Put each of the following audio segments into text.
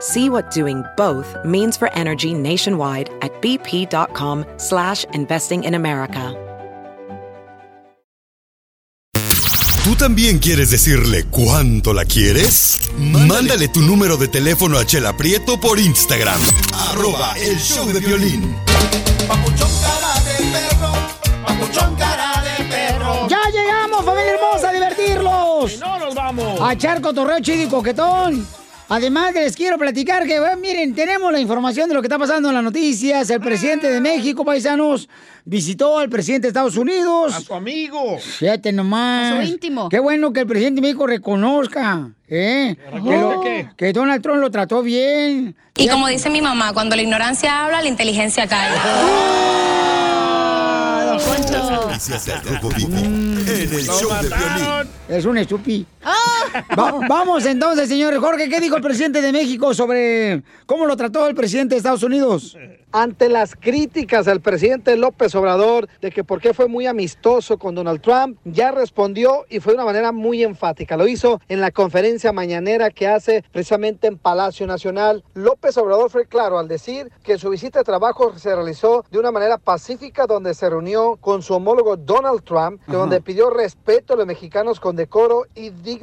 See what doing both means for energy nationwide at bp.com slash investing in America. ¿Tú también quieres decirle cuánto la quieres? Mándale, tu número de teléfono a Chela Prieto por Instagram. Arroba el show de violín. ¡Ya llegamos, familia hermosa, a divertirlos! no nos vamos! A echar cotorreo chido y coquetón. Además, les quiero platicar que, bueno, miren, tenemos la información de lo que está pasando en las noticias. El presidente de México, paisanos, visitó al presidente de Estados Unidos. A su amigo. Fíjate nomás. A su íntimo. Qué bueno que el presidente de México reconozca, ¿eh? Que, lo- qué? que Donald Trump lo trató bien. Y como dice mi mamá, cuando la ignorancia habla, la inteligencia calla. Noticias del Rojo Vivo en el show de violín. Es un vamos entonces, señores. Jorge, ¿qué dijo el presidente de México sobre cómo lo trató el presidente de Estados Unidos? ante las críticas al presidente López Obrador de que por qué fue muy amistoso con Donald Trump, ya respondió y fue de una manera muy enfática. Lo hizo en la conferencia mañanera que hace precisamente en Palacio Nacional. López Obrador fue claro al decir que su visita de trabajo se realizó de una manera pacífica donde se reunió con su homólogo Donald Trump, que donde pidió respeto a los mexicanos con decoro y dignidad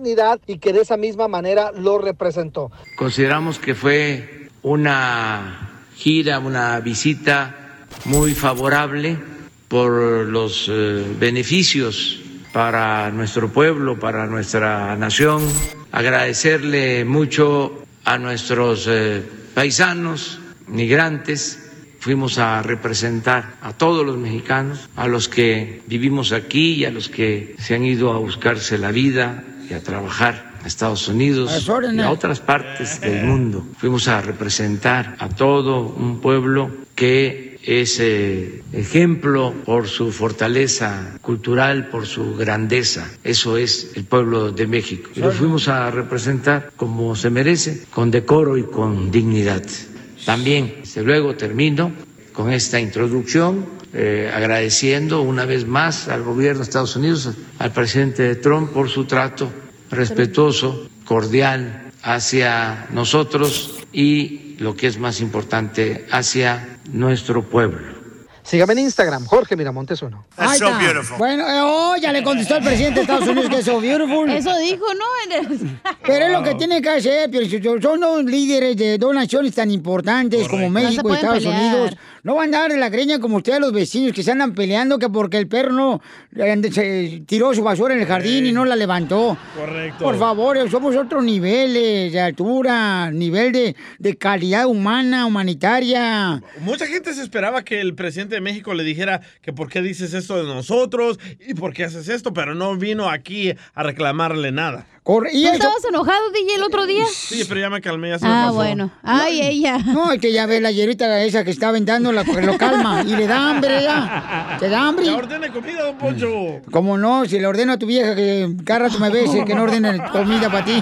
y que de esa misma manera lo representó. Consideramos que fue una gira, una visita muy favorable por los eh, beneficios para nuestro pueblo, para nuestra nación. Agradecerle mucho a nuestros eh, paisanos, migrantes. Fuimos a representar a todos los mexicanos, a los que vivimos aquí y a los que se han ido a buscarse la vida y a trabajar a Estados Unidos y a otras partes del mundo. Fuimos a representar a todo un pueblo que es eh, ejemplo por su fortaleza cultural, por su grandeza. Eso es el pueblo de México. Y lo fuimos a representar como se merece, con decoro y con dignidad. También, desde luego, termino con esta introducción eh, agradeciendo una vez más al gobierno de Estados Unidos, al presidente Trump por su trato respetuoso, cordial hacia nosotros y, lo que es más importante, hacia nuestro pueblo. Sígame en Instagram, Jorge Miramontes uno. Ahí está. Bueno, eh, oh, ya le contestó el presidente de Estados Unidos que es so beautiful. Eso dijo, ¿no? Pero es lo que tiene que hacer, pero si son dos líderes de dos naciones tan importantes como No México y Estados pelear. Unidos. No van a dar de la greña como ustedes los vecinos que se andan peleando que porque el perro no eh, se tiró su basura en el jardín y no la levantó. Correcto. Por favor, eh, somos otros niveles de altura, nivel de, de calidad humana, humanitaria. Mucha gente se esperaba que el presidente de México le dijera que por qué dices esto de nosotros y por qué haces esto, pero no vino aquí a reclamarle nada. Corre- ¿Tú estabas enojado, DJ, el otro día? Sí, pero ya me calmé, ya se me Ah, pasó. bueno. Ay, ella. No, es que ya ve la hierita esa que está aventando, la, lo calma y le da hambre ya. Te da hambre. Ya ordene comida, don Poncho. Como no, si le ordeno a tu vieja que cada rato me bese, que no ordene comida para ti.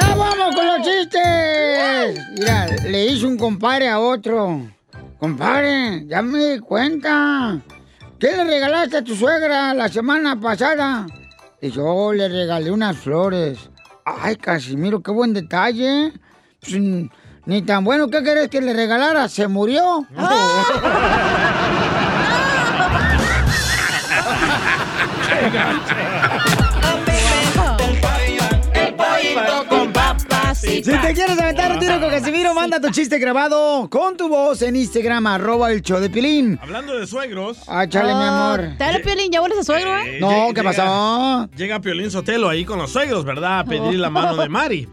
¡Ya vamos con los chistes! Mira, le hizo un compadre a otro. Compadre, ya me di cuenta ¿qué le regalaste a tu suegra la semana pasada? Y yo le regalé unas flores. Ay, Casimiro, qué buen detalle. Pues, ni tan bueno, ¿qué querés que le regalara? Se murió. Si te quieres aventar un tiro con Casimiro, manda tu chiste grabado con tu voz en Instagram, arroba el show de Pilín. Hablando de suegros. Ah, chale, mi amor. ¿Te habla Piolín? ¿Ya vuelves a suegro, eh? No, Llega- ¿qué pasó? Llega Piolín Sotelo ahí con los suegros, ¿verdad? A pedir la mano de Mari.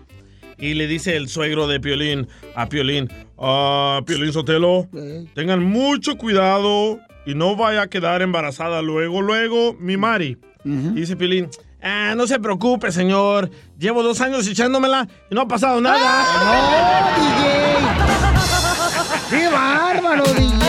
Y le dice el suegro de Piolín a Piolín, ah, Piolín Sotelo, tengan mucho cuidado y no vaya a quedar embarazada luego, luego, mi Mari. Y dice Piolín, ah, no se preocupe, señor, llevo dos años echándomela y no ha pasado nada. ¡Qué bárbaro, DJ!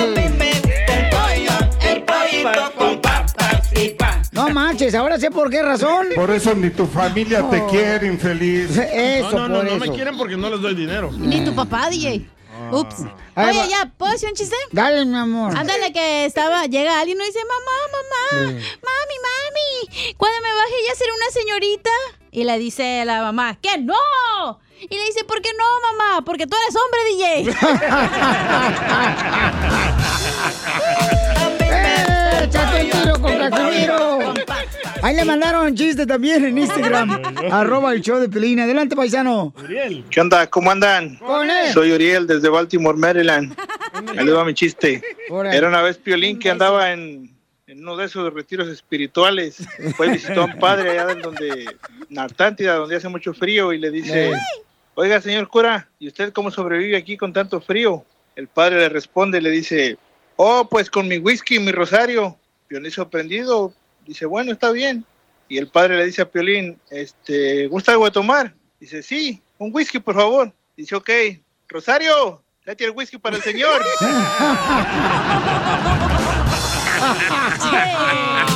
No manches, ahora sé por qué razón. Por eso ni tu familia te quiere, infeliz. Eso, no, no, no, por no eso. me quieren porque no les doy dinero. Ni tu papá, DJ. Ups. Oye, va. ya, ¿puedo decir un chiste? Dale, mi amor. Ándale, que estaba, llega alguien y dice, mamá, mamá, Sí. mami, mami, cuando me baje ya seré una señorita. Y le dice la mamá, ¡que no! Y le dice, ¿por qué no, mamá? Porque tú eres hombre, ¡Eh, échate un tiro con Casimiro! Ahí le mandaron chiste también en Instagram. arroba el show de Pelín. Adelante, paisano. ¿Qué onda? ¿Cómo andan? Con él. Soy Uriel desde Baltimore, Maryland. Ahí le va mi chiste. Era una vez Piolín que andaba en, en uno de esos retiros espirituales. Fue visitó a un padre allá en donde, en Artántida, donde hace mucho frío, y le dice, oiga, señor cura, ¿y usted cómo sobrevive aquí con tanto frío? El padre le responde, le dice, oh, pues con mi whisky y mi rosario. Piolín sorprendido, dice, bueno, está bien. Y el padre le dice a Piolín, este, ¿gusta algo de tomar? Dice, sí, un whisky, por favor. Dice, ok, Rosario, date el whisky para el señor.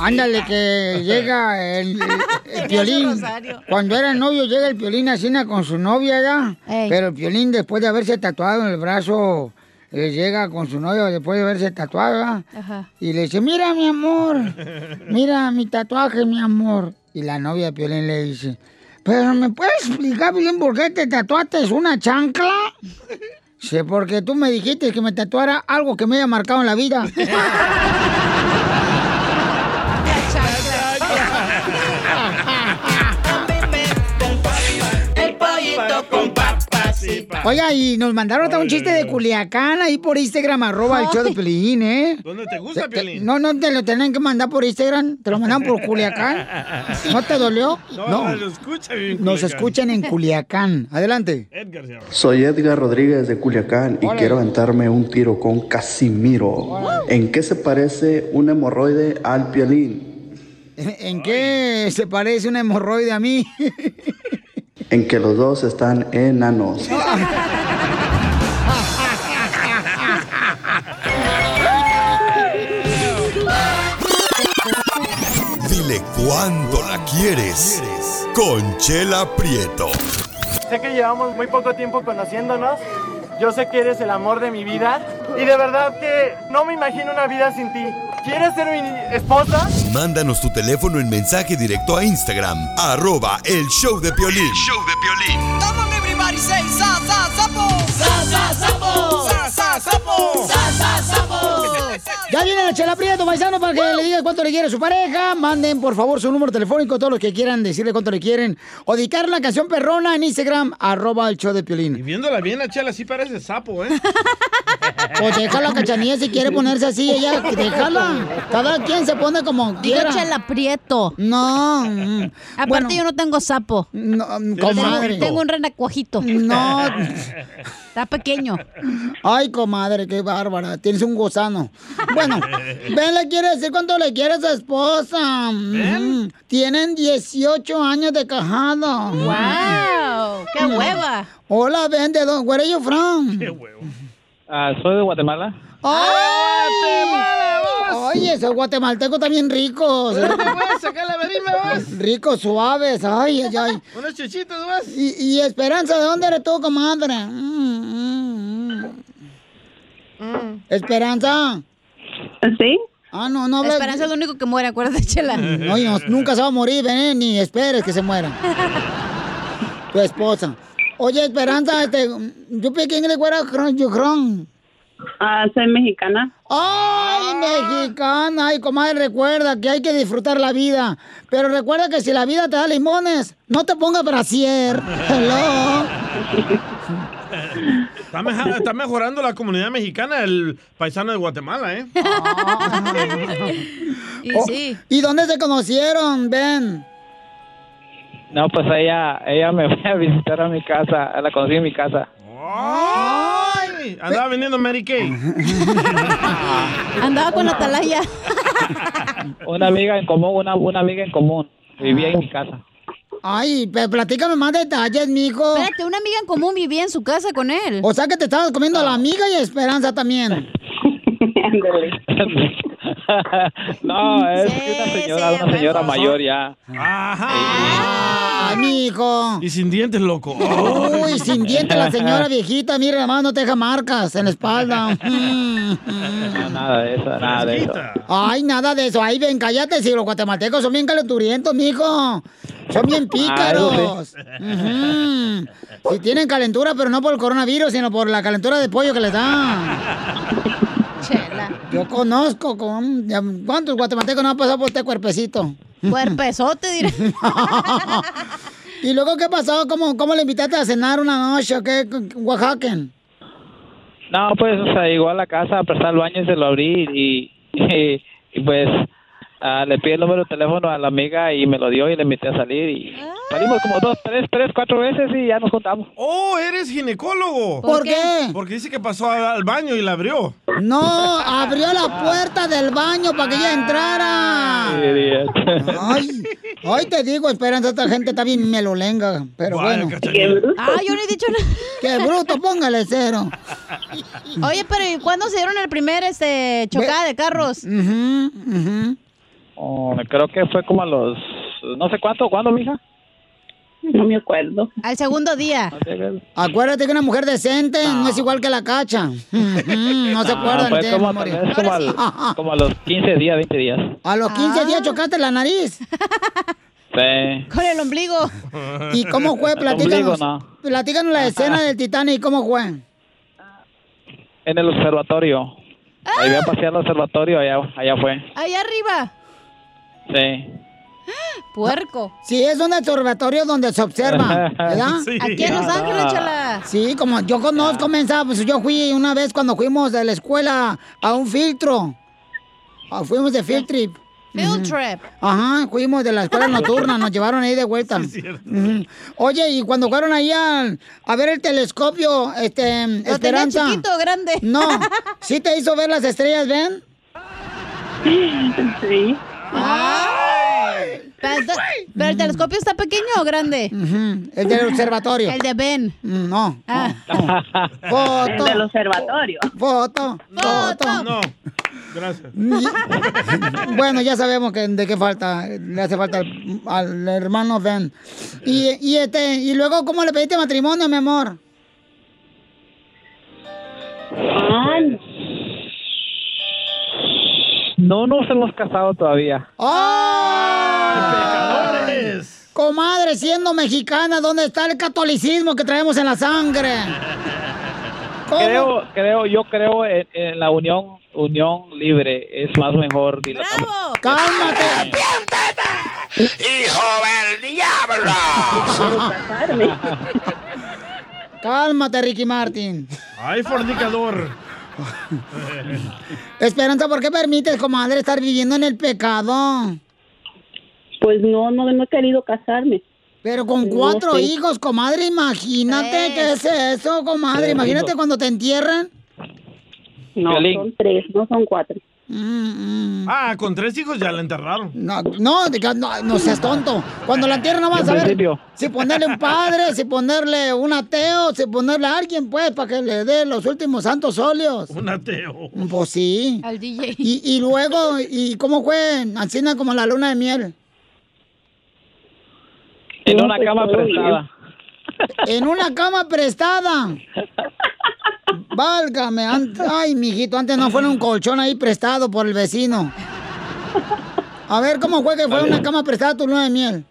Ándale, que llega el, el Piolín. Cuando era novio, llega el Piolín a cena con su novia ya. Pero el Piolín, después de haberse tatuado en el brazo, eh, llega con su novia después de haberse tatuado. Ajá. Y le dice, mira, mi amor, mira mi tatuaje, mi amor. Y la novia de Piolín le dice, pero ¿me puedes explicar, Piolín, por qué te tatuaste una chancla? Sí, porque tú me dijiste que me tatuara algo que me haya marcado en la vida. Oiga, y nos mandaron hasta un chiste de Culiacán ahí por Instagram, arroba el show de Pelín, ¿eh? ¿Dónde te gusta, Piolín? No, no te lo tenían que mandar por Instagram, te lo mandaron por Culiacán. ¿No te dolió? No, lo escucha bien. Nos escuchan en Culiacán. Adelante. Edgar se llama. Soy Edgar Rodríguez de Culiacán y Hola. quiero aventarme un tiro con Casimiro. ¿En qué se parece un hemorroide al piolín? ¿En qué se parece una hemorroide a mí? En que los dos están enanos. Dile cuándo la quieres. Conchela Prieto. Sé que llevamos muy poco tiempo conociéndonos. Yo sé que eres el amor de mi vida. Y de verdad que no me imagino una vida sin ti. ¿Quieres ser mi esposa? Mándanos tu teléfono en mensaje directo a Instagram, arroba el show de Piolín. show de Piolín. On everybody say sa sa sapo. Sa sa sapo. Sa sa sapo. Sa sa sapo. Ya viene la chela Prieto, paisano, para que le diga cuánto le quiere a su pareja. Manden, por favor, su número telefónico, todos los que quieran decirle cuánto le quieren. O dedicar la canción perrona en Instagram, arroba el show de Y Piolín. viéndola bien, la chela sí parece sapo, ¿eh? Pues déjala, cachanilla, si quiere ponerse así, ella, déjala. Cada quien se pone como Digo quiera. Chela Prieto. No. mm, Aparte bueno. yo no tengo sapo. No, mm, Tengo- comadre. Tengo un renacuajito. No. Está pequeño. Ay, comadre, qué bárbara. Tienes un gusano. Bueno, ven, le quiere decir cuánto le quiere a su esposa. Mm, Tienen 18 años de cajado. ¡Wow! ¡Qué hueva! Hola, ven, ¿de dónde? Where are you from? Ah, soy de Guatemala. ¡Ay! Oye, esos guatemaltecos también ricos. ¿eh? Sácala, venime, vas. Ricos, suaves. Ay, ay, ay. Unos chuchitos, vas. Y, y Esperanza, ¿de dónde eres tú, comadre? Mm, mm, mm. Esperanza. ¿Sí? Ah, no, no hablas- Esperanza es lo único que muere, acuérdate, chela. No, nunca se va a morir, ven, ni esperes que se muera. Tu esposa. Oye, Esperanza, este, yo pensé que en fuera yo creo. Ah, soy mexicana. ¡Ay, mexicana! Ay, comadre, recuerda que hay que disfrutar la vida. Pero recuerda que si la vida te da limones, no te pongas brasier. Hello. Está, meja- está mejorando la comunidad mexicana, el paisano de Guatemala, ¿eh? Y Oh, sí. ¿Y dónde se conocieron, Ben? No, pues ella, ella me fue a visitar a mi casa, la conocí en mi casa. ¡Ay! Andaba vendiendo Mary Kay. Andaba con la atalaya. Una amiga en común, una, una amiga en común, vivía en mi casa. Ay, pero platícame más detalles, mijo. Espérate, una amiga en común vivía en su casa con él. O sea que te estabas comiendo a la amiga y a Esperanza también. no, es una señora, una señora mayor ya. Ay, mijo. Y sin dientes, loco. Uy, sin dientes la señora viejita, mira, nada más no te deja marcas en la espalda. No, nada de eso, nada de eso. Ay, nada de eso. Ay, ven, cállate, si los guatemaltecos son bien calenturientos, mijo. Son bien pícaros. Ujú. Si tienen calentura, pero no por el coronavirus, sino por la calentura de pollo que les Yo conozco con... ¿Cuántos guatemaltecos no han pasado por este cuerpecito? Cuerpezote, diré. ¿Y luego qué pasó? ¿Cómo, cómo le invitaste a cenar una noche o qué? Oaxacan. No, pues, o sea, llegó a la casa a prestar el baño y se lo abrí y, y, y, pues ah, le pide el número de teléfono a la amiga y me lo dio y le invité a salir y salimos como dos, tres, tres, cuatro veces y ya nos juntamos. ¡Oh, eres ginecólogo! ¿Por qué? Porque dice que pasó al, al baño y la abrió. No, abrió la puerta del baño para que ella entrara. Ay, ay, te digo, Esperanza, esta gente está bien melolenga, pero bueno. Cachanilla. Qué bruto. Ah, yo no he dicho nada. Qué bruto, póngale cero. Oye, pero ¿y cuándo se dieron el primer este chocada de carros? Oh, creo que fue como a los, no sé cuánto, ¿cuándo, mija? No me acuerdo. Al segundo día. Acuérdate que una mujer decente no, es igual que la cacha. no se acuerdan. Ah, fue de como, memoria. tal vez como, al- como a los 15 días, 20 días. A los 15 Ah. días chocaste la nariz. Sí. Con el ombligo. ¿Y cómo fue? Platícanos. no. Platícanos la escena del Titanic, ¿cómo fue? En el observatorio. Ahí voy a pasear al observatorio, allá, allá fue. Ahí arriba. Sí. Puerco. Sí, es un observatorio donde se observa, ¿verdad? Sí. Aquí en Los Ángeles, chala. Sí, como yo conozco, mensa, pues yo fui una vez cuando fuimos de la escuela a un filtro. Ah, Fuimos de field trip. Field trip. Ajá, fuimos de la escuela nocturna, nos llevaron ahí de vuelta. Oye, y cuando fueron ahí a, a ver el telescopio, este, ¿Lo Esperanza. tenía chiquito o grande? No, ¿sí te hizo ver las estrellas, ven? Sí. Ay. Pero, pero el telescopio está pequeño o grande? El del observatorio. El de Ben. No. Ah. Foto. El del observatorio. Foto. Foto. No. Gracias. Bueno, ya sabemos que de qué falta, le hace falta al, al hermano Ben. Y, y este, y luego, ¿cómo le pediste matrimonio, mi amor? No nos hemos casado todavía. ¡Ay! Comadre, siendo mexicana, ¿dónde está el catolicismo que traemos en la sangre? ¿Cómo? Creo, creo, yo creo en, en la unión, unión libre es más mejor. dilo. ¡Cálmate! ¡Hijo del diablo! Cálmate, Ricky Martin. ¡Ay, fornicador! Esperanza, ¿por qué permites, comadre, estar viviendo en el pecado? Pues no, no, no he querido casarme. Pero con No cuatro sé. hijos, comadre, imagínate qué es eso, comadre. Imagínate cuando te entierran. No, son tres, no son cuatro. Ah, con tres hijos ya la enterraron. No, no, no, no seas tonto. Cuando la entierran no vas a ver si ponerle un padre, si ponerle un ateo, si ponerle a alguien, pues, para que le dé los últimos santos óleos. Un ateo. Pues sí. Al DJ. Y, y luego, ¿y cómo fue? Así como la luna de miel. En una cama prestada. En una cama prestada. Válgame. Ay, mijito, antes no fue un colchón ahí prestado por el vecino. A ver, ¿cómo fue que fue una cama prestada tu luna de miel?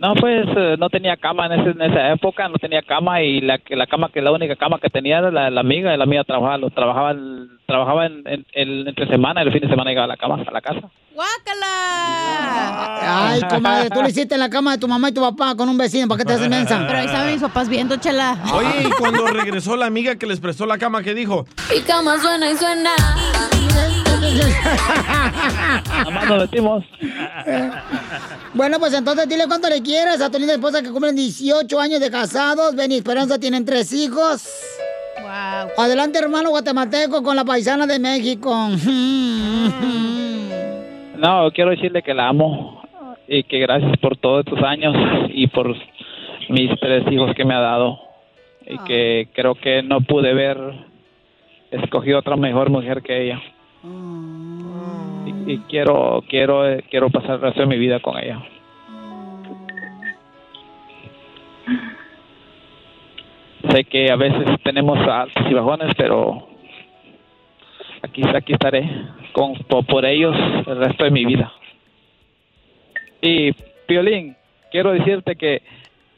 No, pues eh, no tenía cama en, ese- en esa época, no tenía cama y la, que- la cama que la única cama que tenía era la, la amiga y la amiga trabajaba, lo- trabajaba, el- trabajaba en, en- el- entre semana y el fin de semana llegaba a la cama, a la casa. ¡Guácala! Ay, comadre, tú lo hiciste en la cama de tu mamá y tu papá con un vecino. ¿Para qué te haces mensa? Pero ahí estaban mis papás viendo, chela. Oye, y cuando regresó la amiga que les prestó la cama, ¿qué dijo? Mi cama suena y suena. Nomás nos metimos. Bueno, pues entonces dile cuánto le quieres a tu linda esposa que cumplen 18 años de casados. Ben y Esperanza tienen tres hijos. Wow. Adelante, hermano guatemalteco, con la paisana de México. No, quiero decirle que la amo y que gracias por todos estos años y por mis tres hijos que me ha dado y que creo que no pude ver escogido otra mejor mujer que ella y, y quiero quiero eh, quiero pasar el resto de mi vida con ella. Sé que a veces tenemos altos y bajones, pero aquí aquí estaré con por, por ellos el resto de mi vida. Y Piolín, quiero decirte que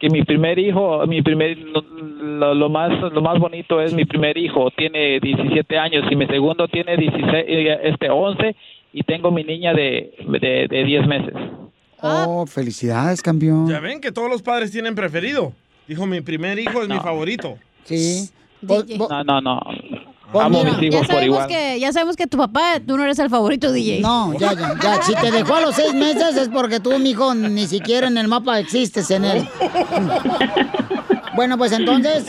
que mi primer hijo, mi primer lo, lo- más lo más bonito es mi primer hijo, tiene 17 años y mi segundo tiene 16 eh, este 11 y tengo mi niña de de, de 10 meses. Oh, felicidades, campeón. Ya ven que todos los padres tienen preferido. Dijo, mi primer hijo es mi favorito. Sí. No, no, no. Pues Amo mira, mis hijos Ya por sabemos, igual. que, ya sabemos que tu papá, tú no eres el favorito DJ. No, ya, ya, ya. Si te dejó a los seis meses es porque tú, mijo, ni siquiera en el mapa existes en él. Bueno, pues entonces,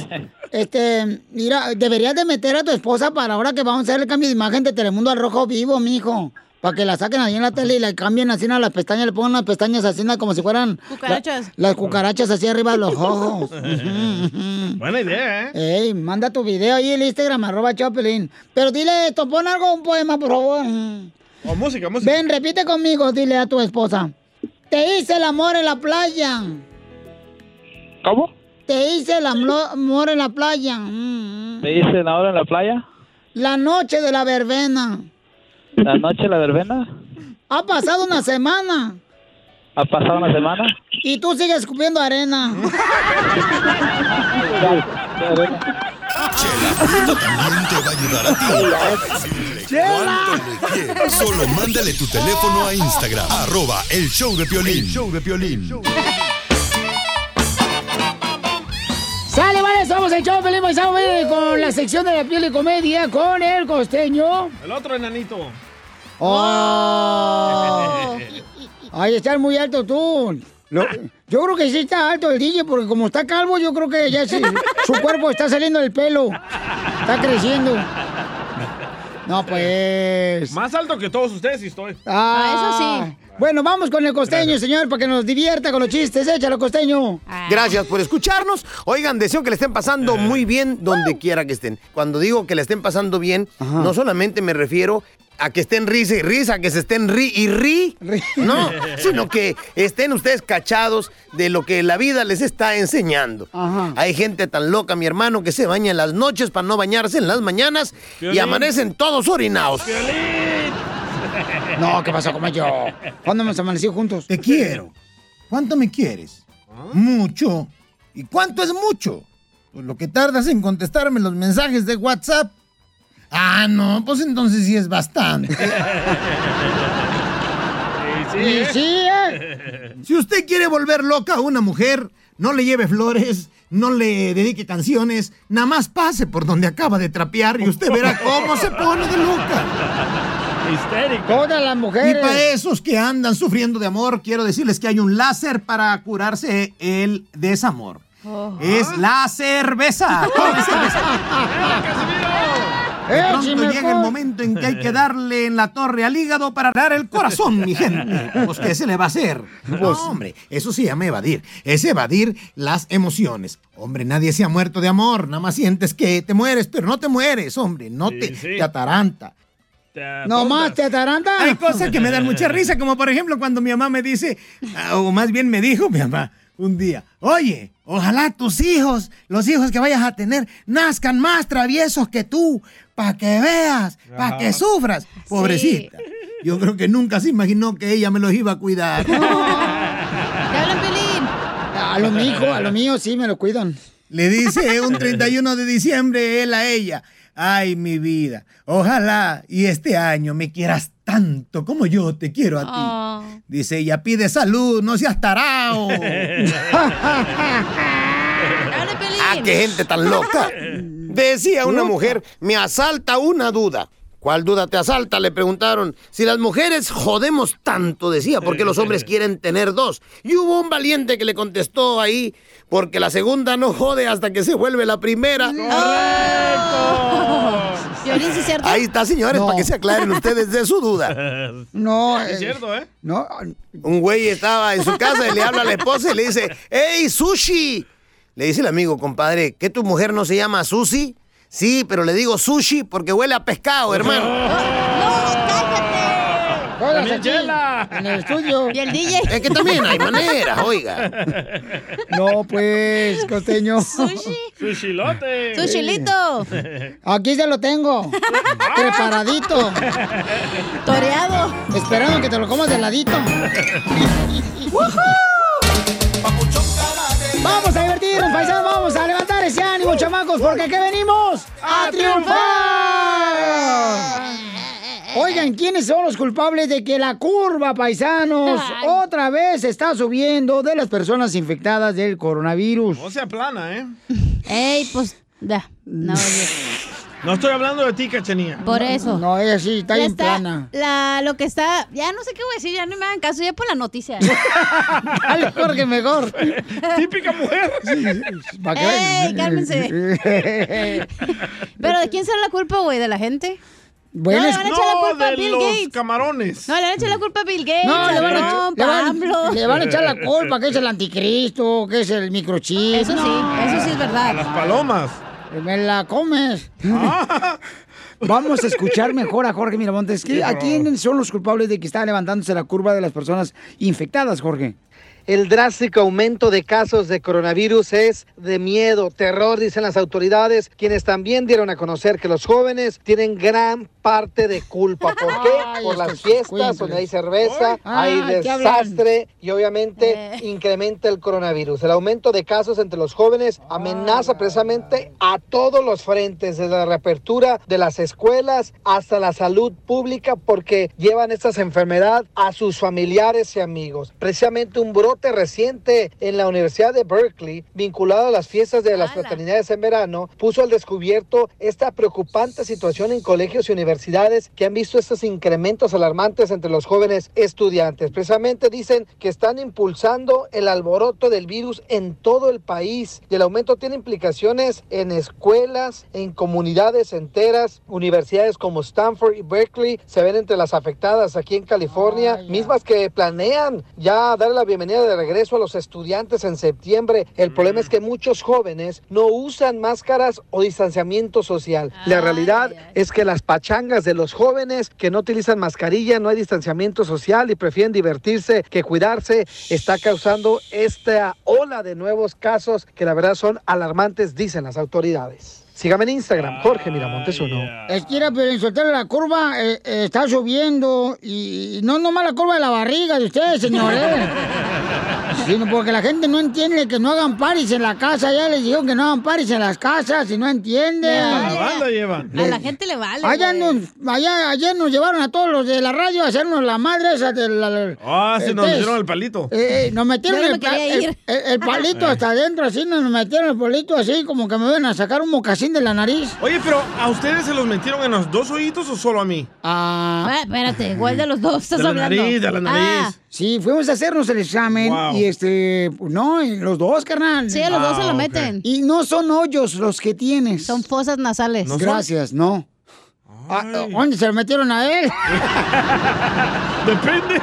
este, mira, deberías de meter a tu esposa para ahora que vamos a hacer el cambio de imagen de Telemundo al rojo vivo, mijo. Para que la saquen ahí en la tele y la cambien así a las pestañas, le pongan las pestañas así como si fueran Cucarachas. la- las cucarachas así arriba de los ojos. Buena idea, ¿eh? Ey, manda tu video ahí en el Instagram, arroba Chopelín. Pero dile esto, pon algo, un poema, por favor. O música, música. Ven, repite conmigo, dile a tu esposa. Te hice el amor en la playa. ¿Cómo? Te hice el amor en la playa. Mm. ¿Me dicen ahora en la playa? La noche de la verbena. La noche de la verbena. Ha pasado una semana ¿Ha pasado una semana? y tú sigues escupiendo arena. Chela Prieto también te va a ayudar a ti a decirle cuánto le quieres. Solo mándale tu teléfono a Instagram, arroba el show de Piolín. show de Piolín. Somos el show, Paisano, viene con la sección de la piel y comedia con el costeño. El otro enanito. ¡Oh! Ay, estás muy alto tú. Lo- yo creo que sí está alto el DJ porque como está calvo, yo creo que ya sí, su cuerpo está saliendo del pelo. Está creciendo. No, pues. Más alto que todos ustedes sí estoy. Ah, Bueno, vamos con el costeño, señor, para que nos divierta con los chistes. Échalo, costeño. Gracias por escucharnos. Oigan, deseo que le estén pasando muy bien donde quiera que estén. Cuando digo que le estén pasando bien, no solamente me refiero a que estén risa y risa, que se estén ri y ri, no, sino que estén ustedes cachados de lo que la vida les está enseñando. Hay gente tan loca, mi hermano, que se baña en las noches para no bañarse en las mañanas y amanecen todos orinados. No, ¿qué pasó con yo? ¿Cuándo hemos amanecido juntos? Te quiero. ¿Cuánto me quieres? Mucho. ¿Y cuánto es mucho? Pues lo que tardas en contestarme los mensajes de WhatsApp. Ah, no, pues entonces sí es bastante. Y sí, ¿eh? Si usted quiere volver loca a una mujer, no le lleve flores, no le dedique canciones, nada más pase por donde acaba de trapear y usted verá cómo se pone de loca. Histérico. Todas las Y mujeres. para esos que andan sufriendo de amor, quiero decirles que hay un láser para curarse el desamor. Es la cerveza. Cerveza. De pronto llega el alcohol. momento en que hay que darle en la torre al hígado para dar el corazón, mi gente. Pues, ¿qué se le va a hacer? No, hombre, eso se llama evadir. Es evadir las emociones. Hombre, nadie se ha muerto de amor. Nada más sientes que te mueres, pero no te mueres, hombre. No te, te ataranta. No más, te ataranta. Hay cosas que me dan mucha risa, como por ejemplo cuando mi mamá me dice, ah, o más bien me dijo mi mamá, un día, oye, ojalá tus hijos, los hijos que vayas a tener, nazcan más traviesos que tú, para que veas, para que sufras. Pobrecita. Yo creo que nunca se imaginó que ella me los iba a cuidar. A lo mío, a lo mío sí me lo cuidan. Le dice un 31 de diciembre él a ella. Ay, mi vida, ojalá y este año me quieras tanto como yo te quiero a ti. Oh. Dice ella, pide salud, no seas tarao. Ah, qué gente tan loca. Decía una mujer, me asalta una duda. ¿Cuál duda te asalta? Le preguntaron. Si las mujeres jodemos tanto, decía, porque los hombres quieren tener dos. Y hubo un valiente que le contestó ahí, porque la segunda no jode hasta que se vuelve la primera. Piolín, ¿sí es cierto? Ahí está, señores, para que se aclaren ustedes de su duda. No, Es eh, cierto, ¿eh? No, Un güey estaba en su casa y le habla a la esposa y le dice, ¡Hey, sushi! Le dice el amigo, compadre, ¿que tu mujer no se llama Susi? Sí, pero le digo sushi porque huele a pescado, hermano. Todas También aquí, Chela. en el estudio. Y el DJ. Es que también hay maneras, oiga. No, pues, costeño. Sushi. Sushilote. Sushilito. Aquí se lo tengo. Preparadito. Toreado. Esperando que te lo comas de ladito. Vamos a divertirnos, paisanos. Vamos a levantar ese ánimo, chamacos, porque aquí venimos a triunfar. Oigan, ¿quiénes son los culpables de que la curva, paisanos, otra vez está subiendo de las personas infectadas del coronavirus? No sea plana, ¿eh? Ey, pues, ya. No. No estoy hablando de ti, cachanía. Por eso. No, ella sí, está bien plana. La, lo que está, ya no sé qué voy a decir, ya no me hagan caso, ya por la noticia. Dale, Jorge, mejor. Típica mujer. Que- ¡Ey, cálmense! Pero ¿de quién será la culpa, güey? ¿De la gente? Bueno, no, le es- van a echar la No, culpa a de Bill los Gates. camarones. No, le van a echar la culpa a Bill Gates, No, le van, a, Trump, le, van, AMLO. le van a echar la culpa que es el anticristo, que es el microchip. Eso sí, eso sí es verdad. Las palomas. Me la comes. Vamos a escuchar mejor a Jorge Miramontes. ¿Qué- ¿A quiénes son los culpables de que está levantándose la curva de las personas infectadas, Jorge? El drástico aumento de casos de coronavirus es de miedo, terror, dicen las autoridades, quienes también dieron a conocer que los jóvenes tienen gran parte de culpa. ¿Por qué? Ay, Por las fiestas donde hay cerveza, Ay, hay desastre y obviamente incrementa el coronavirus. El aumento de casos entre los jóvenes amenaza precisamente a todos los frentes, desde la reapertura de las escuelas hasta la salud pública, porque llevan estas enfermedades a sus familiares y amigos. Precisamente un brote reciente en la Universidad de Berkeley, vinculado a las fiestas de las fraternidades en verano, puso al descubierto esta preocupante situación en colegios y universidades que han visto estos incrementos alarmantes entre los jóvenes estudiantes. Precisamente dicen que están impulsando el alboroto del virus en todo el país y el aumento tiene implicaciones en escuelas, en comunidades enteras, universidades como Stanford y Berkeley se ven entre las afectadas aquí en California, mismas que planean ya dar la bienvenida de regreso a los estudiantes en septiembre. El problema es que muchos jóvenes no usan máscaras o distanciamiento social. La realidad es que las pachangas de los jóvenes que no utilizan mascarilla, no hay distanciamiento social y prefieren divertirse que cuidarse, está causando esta ola de nuevos casos que la verdad son alarmantes, dicen las autoridades. Sígame en Instagram, Jorge Miramontes uno. Es que era, pero en soltar la curva eh, eh, está subiendo y, y no nomás la curva de la barriga de ustedes, señores. Sino porque la gente no entiende que no hagan paris en la casa. Ya les dijeron que no hagan paris en las casas y no entienden. La banda llevan. A la gente le vale. Allá nos, allá, ayer nos llevaron a todos los de la radio a hacernos la madre esa de la... Ah, sí, nos Entonces, dieron el palito. eh, eh, nos metieron no el, me pa- el- ir. el- el palito hasta adentro, así nos metieron el palito así, como que me ven a sacar un mocasín de la nariz. Oye, pero ¿a ustedes se los metieron en los dos oídos o solo a mí? Ah, Ah, espérate, ¿cuál de los dos estás De la hablando? nariz, de la nariz. Ah, sí, fuimos a hacernos el examen Wow. y este, no, los dos, carnal. sí, a los dos se Ah, lo ok. meten. Y no son hoyos los que tienes. Son fosas nasales. ¿No son? Gracias, no. Ah, ¿Dónde se lo metieron a él? Depende.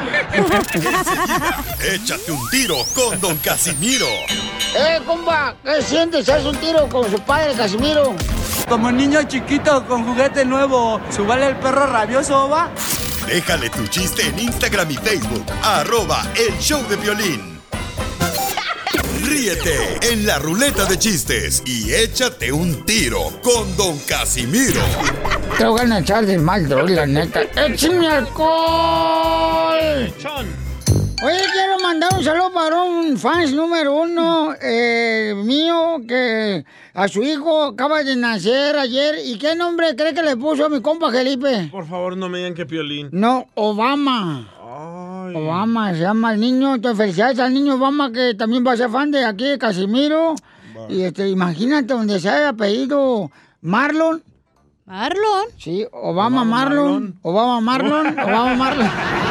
Échate un tiro con Don Casimiro. ¡Eh, compa! ¿Qué sientes? ¿Haz un tiro con su padre, Casimiro? Como niño chiquito con juguete nuevo, ¿subale el perro rabioso, va? Déjale tu chiste en Instagram y Facebook. Arroba El Show de Violín. Ríete en la ruleta de chistes y échate un tiro con Don Casimiro. Te voy a echar de mal, la neta. ¡Échame alcohol! Oye, quiero mandar un saludo para un fans número uno eh, mío que a su hijo acaba de nacer ayer. ¿Y qué nombre cree que le puso a mi compa Felipe? Por favor, no me digan que Piolín. No, Obama. Obama se llama el niño. Entonces, felicidades al niño Obama que también va a ser fan de aquí de Casimiro. Y este, imagínate donde se haya pedido Marlon. ¿Marlon? Sí, Obama Marlon. Obama Marlon. Obama Marlon.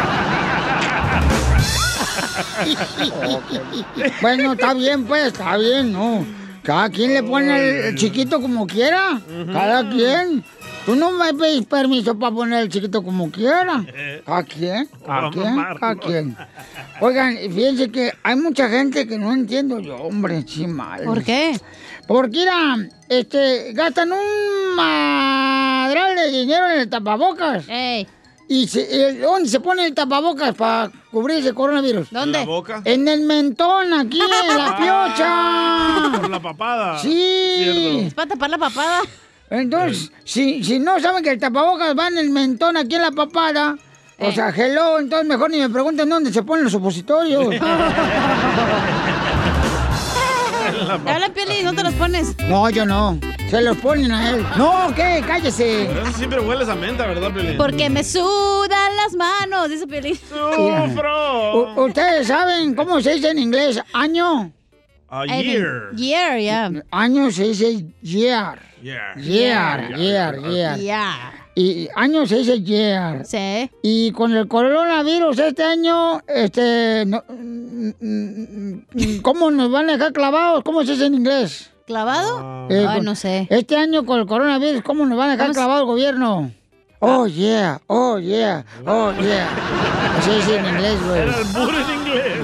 bueno, está bien, pues, está bien, ¿no? Cada quien le pone el, chiquito como quiera. Cada quien. Tú no me pedís permiso para poner el chiquito como quiera. Quien, cada Vamos, quien, Marlon. cada quien. Oigan, fíjense que hay mucha gente que no entiendo yo, hombre, sí mal. ¿Por qué? Porque, mira, este, gastan un madral de dinero en el tapabocas. ¿Y se- eh, dónde se pone el tapabocas para cubrirse el coronavirus? ¿Dónde? ¿En la boca? En el mentón, aquí, en la piocha. Por la papada. Sí. Es para tapar la papada. Entonces, si, si no saben que el tapabocas va en el mentón, aquí en la papada, o sea, hello, entonces mejor ni me pregunten dónde se ponen los supositorios. Te hablan Piolín, no te los pones. no, yo no. Se los ponen a él. No, ¿qué? Cállese. Pero eso siempre hueles a menta, ¿verdad, Piolín? Porque me sudan las manos, dice Piolín. U- ¿Ustedes saben cómo se dice en inglés año? A year. Year, ya. Año se dice year. Yeah. Year, year, year. Ya. Y año se dice year. Sí. Y con el coronavirus este año, este, no- ¿cómo nos van a dejar clavados? ¿Cómo se dice en inglés? ¿Clavado? Eh, Ay, con- no sé. Este año con el coronavirus, ¿cómo nos van a dejar ¿Cómo se- clavado el gobierno? Oh, yeah, oh, yeah, oh, yeah. Así dice en inglés, güey. Era el burro en inglés.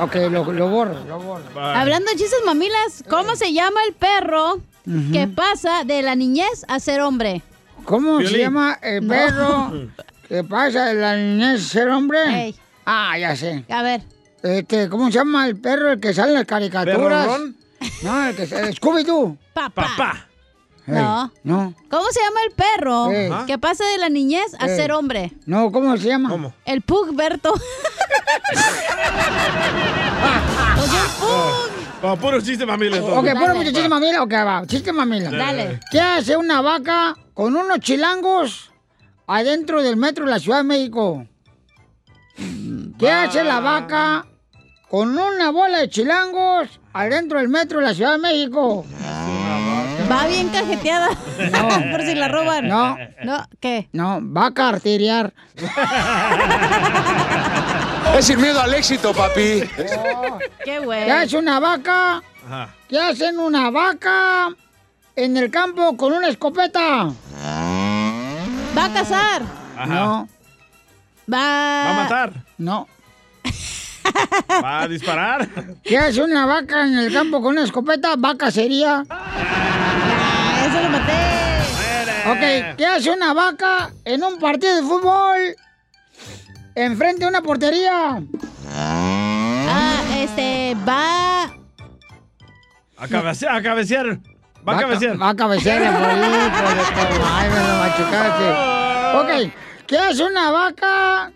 Ok, lo, lo borro, lo borro. Hablando de chistes mamilas, ¿cómo se llama el perro que pasa de la niñez a ser hombre? ¿Cómo se llama el No. perro que pasa de la niñez a ser hombre? Ah, ya sé. A ver. Este, ¿cómo se llama el perro el que sale en las caricaturas? ¿Perrón? No, el que sale... Scooby-Doo. Papá. Ey, No. No. ¿Cómo se llama el perro que pasa de la niñez a ser hombre? No, ¿cómo se llama? ¿Cómo? El Pugberto. Para puro chiste, mamila. Ok, puro mucho chiste mamila. Ok, va. Chiste mamila. Dale. ¿Qué hace una vaca con unos chilangos adentro del metro de la Ciudad de México? ¿Qué hace la vaca con una bola de chilangos adentro del metro de la Ciudad de México? Va bien cajeteada. Por si la roban. No. No, ¿qué? No, va a. Es sin miedo al éxito, papi. Qué güey. ¿Qué hace una vaca? Ajá. ¿Qué hace una vaca en el campo con una escopeta? Va a cazar. No, Va. ¿Va a matar? no. ¿Va a disparar? ¿Qué hace una vaca en el campo con una escopeta? Vaca sería. Ah, eso lo maté. Ok, ¿qué hace una vaca en un partido de fútbol? Enfrente de una portería. Ah, este, va. A cabecear. A cabecear. Va a cabecear. Va a cabecear de tu- Ay, me lo machucaste. Ok, ¿qué hace una vaca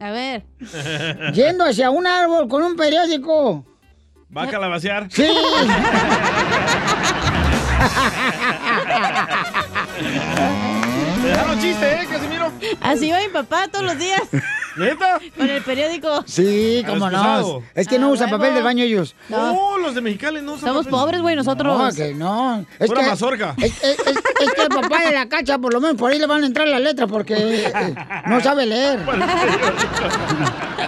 A ver. yendo hacia un árbol con un periódico? ¿Va a calabacear? Sí. Te dejaron chiste, ¿eh, Casimiro? Así va mi papá todos los días. ¿Neta? Con el periódico. Sí, ¿Has cómo no. Es que no Ah, usan papel del baño ellos. No. Oh, los de Mexicali no usan Somos papel. pobres, güey, nosotros. No, que no. Es Pura que, mazorca. Es, es- es- es que el papá de la cacha, por lo menos por ahí le van a entrar las letras porque eh, no sabe leer.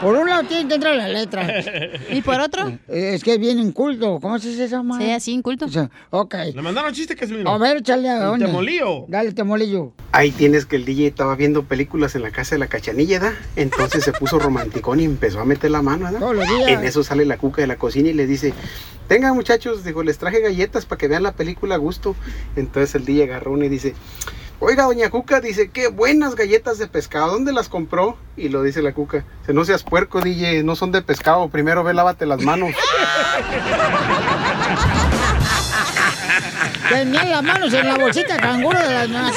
Por un lado tiene que entrar las letras. ¿Y por otro? Eh, Es que es bien inculto. ¿Cómo se dice esa madre? Sí, así inculto. O sea, ok. Le mandaron chiste, Casimiro. A ver, échale a dónde. temolío. Dale, temolillo. Ahí tienes que el DJ estaba viendo películas en la casa de la cachanilla, ¿da? Entonces se puso romanticón y empezó a meter la mano, ¿da? Todos los días. En eso sale la cuca de la cocina y le dice, tengan muchachos, dijo, les traje galletas para que vean la película a gusto. Entonces el DJ agarró una y dice, Oiga, doña Cuca, dice, qué buenas galletas de pescado, ¿dónde las compró? Y lo dice la Cuca, dice, no seas puerco, DJ, no son de pescado, primero ve, lávate las manos. Tenía las manos en la bolsita de canguro de las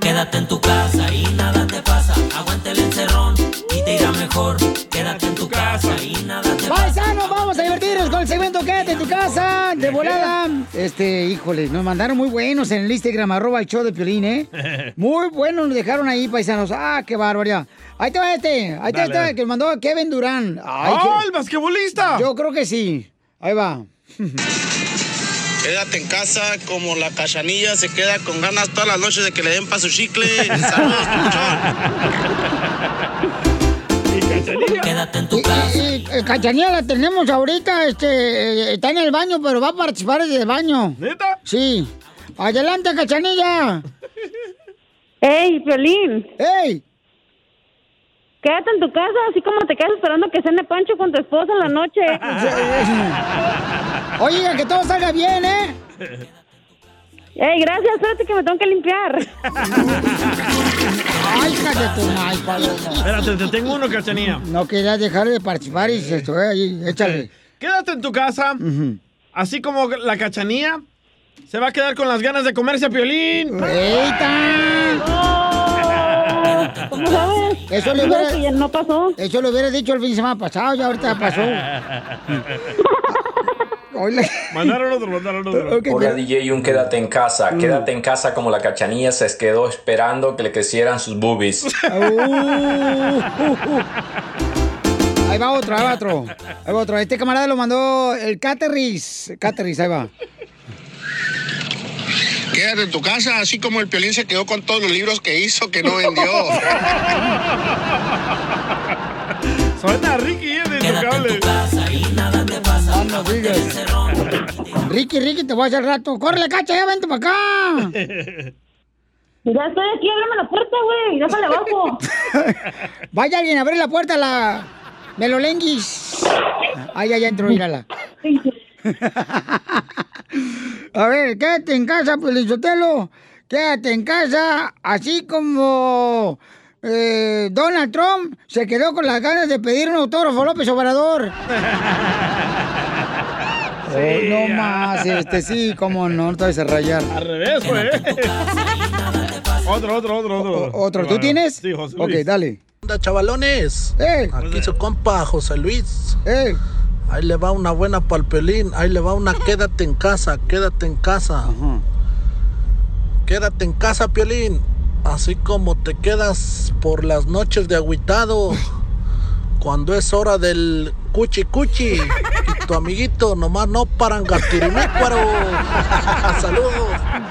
Quédate en tu casa y nada te pasa. Aguante el encerrón te irá mejor. Quédate en tu casa y nada te pasa. Paisanos, vamos a divertirnos con el segmento Quédate en tu casa, de volada. Este, híjole, nos mandaron muy buenos en el Instagram, arroba el show de Piolín, ¿eh? Muy buenos nos dejaron ahí, paisanos. Ah, qué barbaridad. Ahí te va este, ahí te va este que mandó Kevin Durán. Ay, ¡Ah, qué- el basquetbolista! Yo creo que sí. Ahí va. Quédate en casa como la cachanilla se queda con ganas todas las noches de que le den pa' su chicle. Saludos, Quédate en tu casa. Y, eh, Cachanilla la tenemos ahorita, este, eh, está en el baño, pero va a participar desde el baño. ¿Neta? Sí. Adelante, Cachanilla. ¡Ey, Piolín! ¡Ey! Quédate en tu casa, así como te quedas esperando que cene Pancho con tu esposa en la noche. Oye, que todo salga bien, ¿eh? ¡Ey, gracias! Espérate que me tengo que limpiar. Ay, cállate, ay, paloma. Espérate, te tengo uno, cachanía. No querías dejar de participar y se fue ahí, échale. Quédate en tu casa, así como la cachanía se va a quedar con las ganas de comerse a Piolín. ¿Cómo sabes? Eso le ¿Tú sabes hubiera, que no pasó. Eso lo hubiera dicho el fin de semana pasado, ya ahorita pasó. Mandaron otro, mandaron otro. Hola DJ, un quédate en casa. Mm. Quédate en casa como la cachanilla se quedó esperando que le crecieran sus boobies. Uh, Ahí va otro, ahí va otro. Ahí va otro. Este camarada lo mandó el Caterris. Caterris, ahí va. Quédate en tu casa, así como el Piolín se quedó con todos los libros que hizo que no vendió. Suena a Ricky, es de intocable. Ah, no digas. Ricky, Ricky, te voy a hacer rato. ¡Córrele, cacha! ¡Ya vente para acá! Ya estoy aquí, ábreme la puerta, güey. Déjale abajo. Vaya alguien a abrir la puerta a la Melolenguis. Ay, ya, ya entró, mírala. A ver, quédate en casa, Pelizotelo. Quédate en casa, así como eh, Donald Trump se quedó con las ganas de pedir un autógrafo a López Obrador. Oh, no más, este sí, cómo no, no te vas a rayar. Al revés, güey. otro, otro, otro, otro. ¿Otro? ¿Tú tienes? Sí, José Ok, Luis. dale. onda, chavalones? Aquí su compa José Luis. Ahí le va una buena palpelín. Ahí le va una quédate en casa, quédate en casa. Quédate en casa, Piolín. Así como te quedas por las noches de agüitado. Cuando es hora del cuchi cuchi. Tu amiguito nomás no paran gatirimécuaro. Saludos.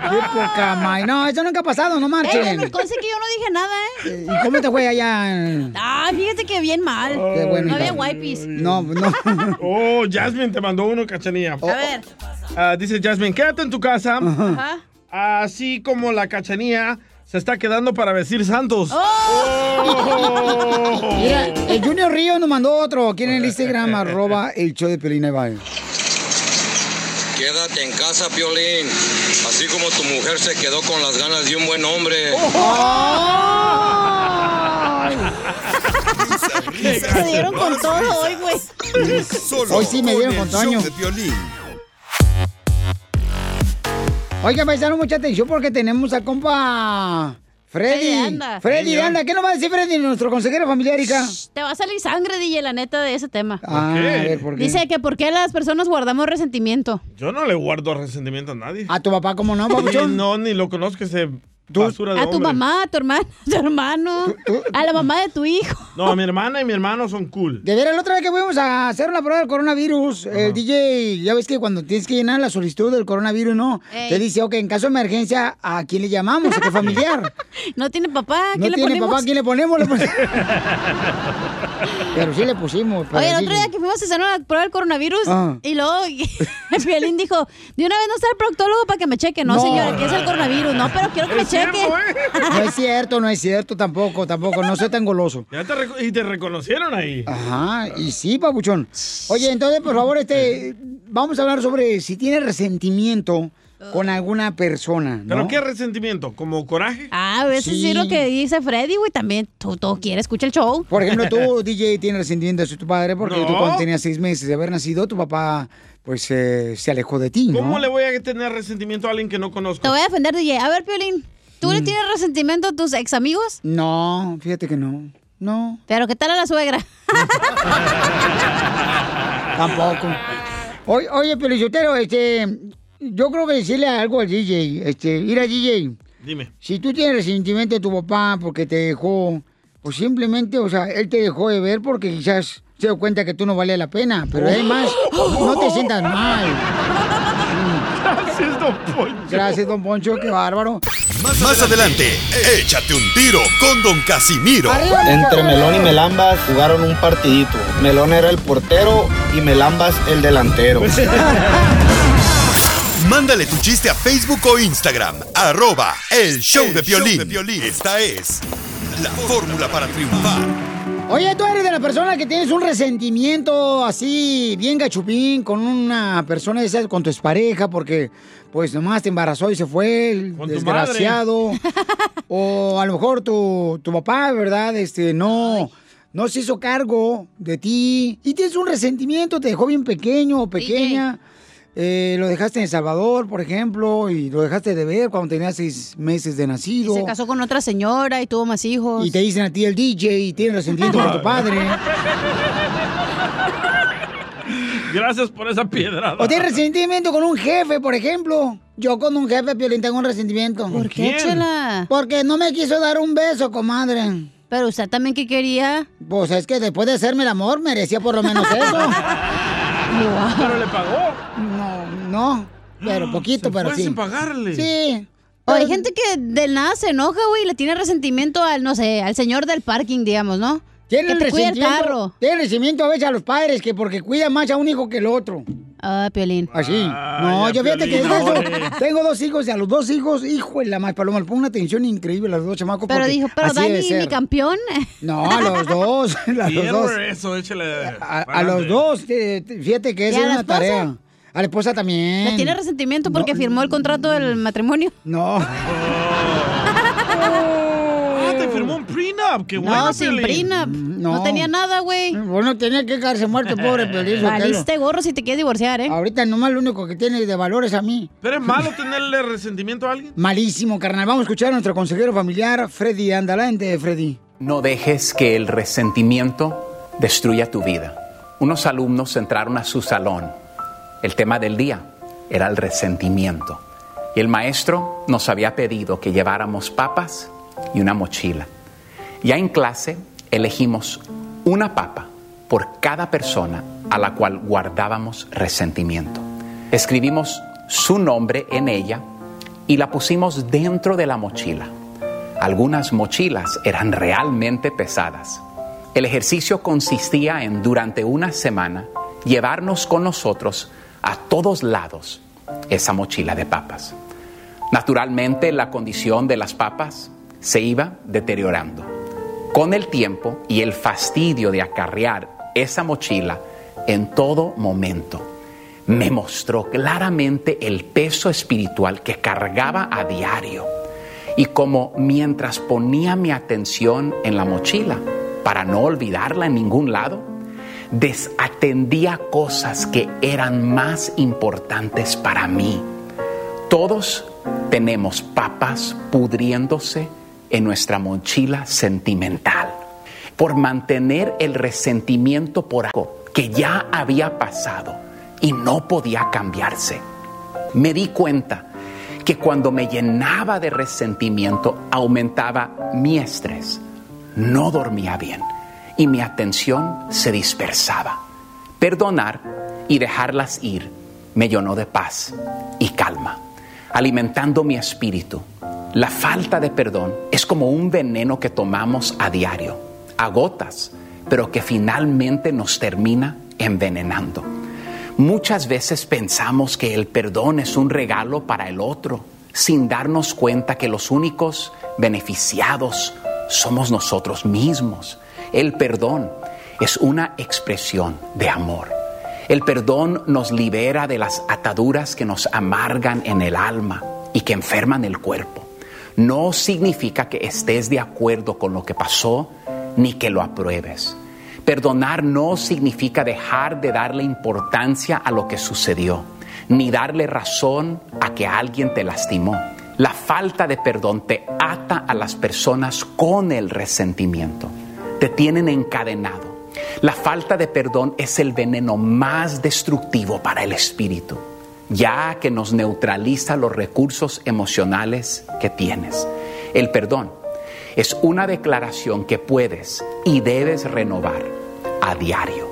Qué poca may. No, eso nunca ha pasado, no Eh, marchen. me conste que yo no dije nada, ¿eh? ¿Y cómo te fue allá? Ah, fíjate que bien mal. Qué bueno, no había wipes. No, no. Oh, Jasmine te mandó uno, cachanía. A ver. Ah, dice Jasmine, quédate en tu casa. Ajá. Así como la cachanía se está quedando para vestir santos. Oh. Mira, el Junior Río nos mandó otro aquí en el Instagram, arroba el show de Pelina Ibai. Quédate en casa, Piolín. Así como tu mujer se quedó con las ganas de un buen hombre. Se dieron con todo hoy, güey. Hoy sí me dieron con Toño. Oiga, paisano, mucha atención porque tenemos al compa Freddy. Freddy anda. Freddy anda. ¿Qué nos va a decir Freddy, nuestro consejero familiar, hija? Te va a salir sangre, DJ, la neta, de ese tema. Ah, a ver, ¿por qué? Dice que por qué las personas guardamos resentimiento. Yo no le guardo resentimiento a nadie. ¿A tu papá cómo no, no, ni lo conozco ese basura de A tu hombre. mamá, a tu hermano, a tu hermano, a la mamá de tu hijo. No, mi hermana y mi hermano son cool. De veras, la otra vez que fuimos a hacer una prueba del coronavirus, el DJ, ya ves que cuando tienes que llenar la solicitud del coronavirus, ¿no? Ey. Te dice, ok, en caso de emergencia, ¿a quién le llamamos? ¿A qué familiar? No tiene papá, ¿a no quién le tiene ponemos? papá, ¿a quién le ponemos? Pero sí le pusimos. para Oye, el otro día que fuimos a hacer una prueba del coronavirus Ah. y luego el violín dijo, de una vez no está el proctólogo para que me cheque. No, No. señora, que es el coronavirus. No, pero quiero que me Es cheque. ¿eh? No es cierto, no es cierto, tampoco, tampoco. No soy tan goloso. Ya te y te reconocieron ahí. Ajá, y sí, papuchón. Oye, entonces, por favor, este, vamos a hablar sobre si tiene resentimiento con alguna persona, ¿no? ¿Pero qué resentimiento? ¿Como coraje? Ah, a veces sí. Sí. lo que dice Freddy, güey, también tú, tú quieres escuchar el show. Por ejemplo, tú, DJ, tienes resentimiento hacia tu padre porque tú cuando tenías seis meses de haber nacido, tu papá, pues, eh, se alejó de ti, ¿no? ¿Cómo le voy a tener resentimiento a alguien que no conozco? Te voy a defender, DJ. A ver, Piolín, ¿tú Mm. le tienes resentimiento a tus ex amigos? No, fíjate que no. No. Pero ¿qué tal a la suegra? Tampoco. Oye, oye Pelichotero, este, yo creo que decirle algo al DJ, este, ir a DJ. Dime. Si tú tienes resentimiento de tu papá porque te dejó, pues simplemente, o sea, él te dejó de ver porque quizás se dio cuenta que tú no valía la pena. Pero además, no te sientas mal. Gracias, don Poncho. Gracias, don Poncho, qué bárbaro. Más adelante, échate un tiro con Don Casimiro. Entre Melón y Melambas jugaron un partidito. Melón era el portero y Melambas el delantero. Mándale tu chiste a Facebook o Instagram, arroba el show de Piolín. Esta es la fórmula para triunfar. Oye, tú eres de la persona que tienes un resentimiento así, bien gachupín, con una persona esa, con tu expareja, porque pues nomás te embarazó y se fue, el Con tu desgraciado. o a lo mejor tu, tu papá, ¿verdad? Este, no, no se hizo cargo de ti. Y tienes un resentimiento, te dejó bien pequeño o pequeña. Eh, lo dejaste en El Salvador, por ejemplo, y lo dejaste de ver cuando tenías seis meses de Y nacido. se casó con otra señora y tuvo más hijos. Y te dicen a ti el DJ y tienes resentimiento por tu padre. Gracias por esa piedra. O tienes resentimiento con un jefe, por ejemplo. Yo con un jefe, Piolín, tengo un resentimiento. ¿Por qué, chela? Porque no me quiso dar un beso, comadre. Pero usted también que quería. Pues es que después de hacerme el amor, merecía por lo menos eso. Pero le pagó. No, no. Pero poquito, Se pero fue sí. sin pagarle. Sí. O hay gente que del nada se enoja, güey, y le tiene resentimiento al, no sé, al señor del parking, digamos, ¿no? Tiene que te cuida el resentimiento, carro. tiene resentimiento a veces a los padres que porque cuida más a un hijo que el otro. Ah, Piolín. Así. Ah, no, yo fíjate que Piolín, es eso. hombre. Tengo dos hijos y a los dos hijos, hijo de la más paloma, le pongo una atención increíble a los dos chamacos. Pero dijo, pero Dani, mi campeón. No, a los dos. A los dos. eso, échale. A, a los dos. eh, Fíjate que ¿Y esa a es una esposa? tarea. A la esposa también. Le tiene resentimiento porque firmó el contrato del matrimonio. No. Ah, te firmó un prenup. Qué bueno, No, sin prenup. No. tenía nada, güey. Bueno, tenía que quedarse muerto, pobre Piolín. Valiste gorro si te quieres divorciar, ¿eh? Ahorita nomás lo único que tiene de valor es a mí. ¿Pero es malo tenerle resentimiento a alguien? Malísimo, carnal. Vamos a escuchar a nuestro consejero familiar, Freddy Andalante, Freddy. No dejes que el resentimiento destruya tu vida. Unos alumnos entraron a su salón. El tema del día era el resentimiento. Y el maestro nos había pedido que lleváramos papas y una mochila. Ya en clase elegimos una papa por cada persona a la cual guardábamos resentimiento. Escribimos su nombre en ella y la pusimos dentro de la mochila. Algunas mochilas eran realmente pesadas. El ejercicio consistía en, durante una semana, llevarnos con nosotros a todos lados esa mochila de papas. Naturalmente, la condición de las papas se iba deteriorando. Con el tiempo y el fastidio de acarrear esa mochila en todo momento, me mostró claramente el peso espiritual que cargaba a diario y como mientras ponía mi atención en la mochila para no olvidarla en ningún lado, desatendía cosas que eran más importantes para mí. Todos tenemos papas pudriéndose en nuestra mochila sentimental por mantener el resentimiento por algo que ya había pasado y no podía cambiarse. Me di cuenta que cuando me llenaba de resentimiento aumentaba mi estrés, no dormía bien y mi atención se dispersaba. Perdonar y dejarlas ir me llenó de paz y calma, alimentando mi espíritu. La falta de perdón es como un veneno que tomamos a diario, a gotas, pero que finalmente nos termina envenenando. Muchas veces pensamos que el perdón es un regalo para el otro, sin darnos cuenta que los únicos beneficiados somos nosotros mismos. El perdón es una expresión de amor. El perdón nos libera de las ataduras que nos amargan en el alma y que enferman el cuerpo. No significa que estés de acuerdo con lo que pasó ni que lo apruebes. Perdonar no significa dejar de darle importancia a lo que sucedió, ni darle razón a que alguien te lastimó. La falta de perdón te ata a las personas con el resentimiento, te tienen encadenado. La falta de perdón es el veneno más destructivo para el espíritu, ya que nos neutraliza los recursos emocionales que tienes. El perdón es una declaración que puedes y debes renovar a diario.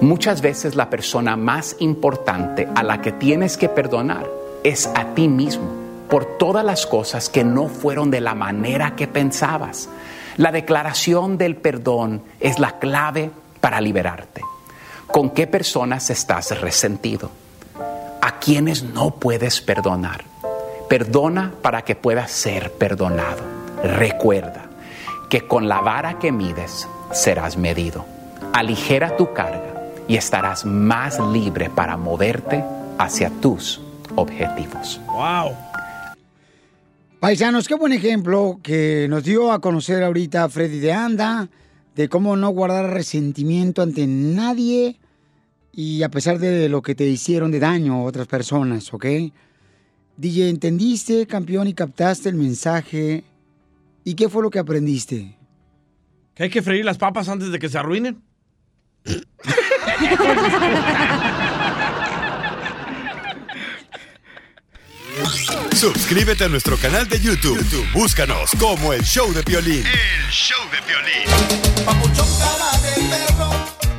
Muchas veces la persona más importante a la que tienes que perdonar es a ti mismo por todas las cosas que no fueron de la manera que pensabas. La declaración del perdón es la clave para liberarte. ¿Con qué personas estás resentido? ¿A quienes no puedes perdonar? Perdona para que puedas ser perdonado. Recuerda que con la vara que mides serás medido. Aligera tu carga y estarás más libre para moverte hacia tus objetivos. Wow. Paisanos, qué buen ejemplo que nos dio a conocer ahorita Freddy de Anda, de cómo no guardar resentimiento ante nadie y a pesar de lo que te hicieron de daño a otras personas, ¿ok? DJ, ¿entendiste, campeón, y captaste el mensaje? ¿Y qué fue lo que aprendiste? ¿Que hay que freír las papas antes de que se arruinen? Suscríbete a nuestro canal de YouTube. YouTube, Búscanos como el show de violín. El show de violín.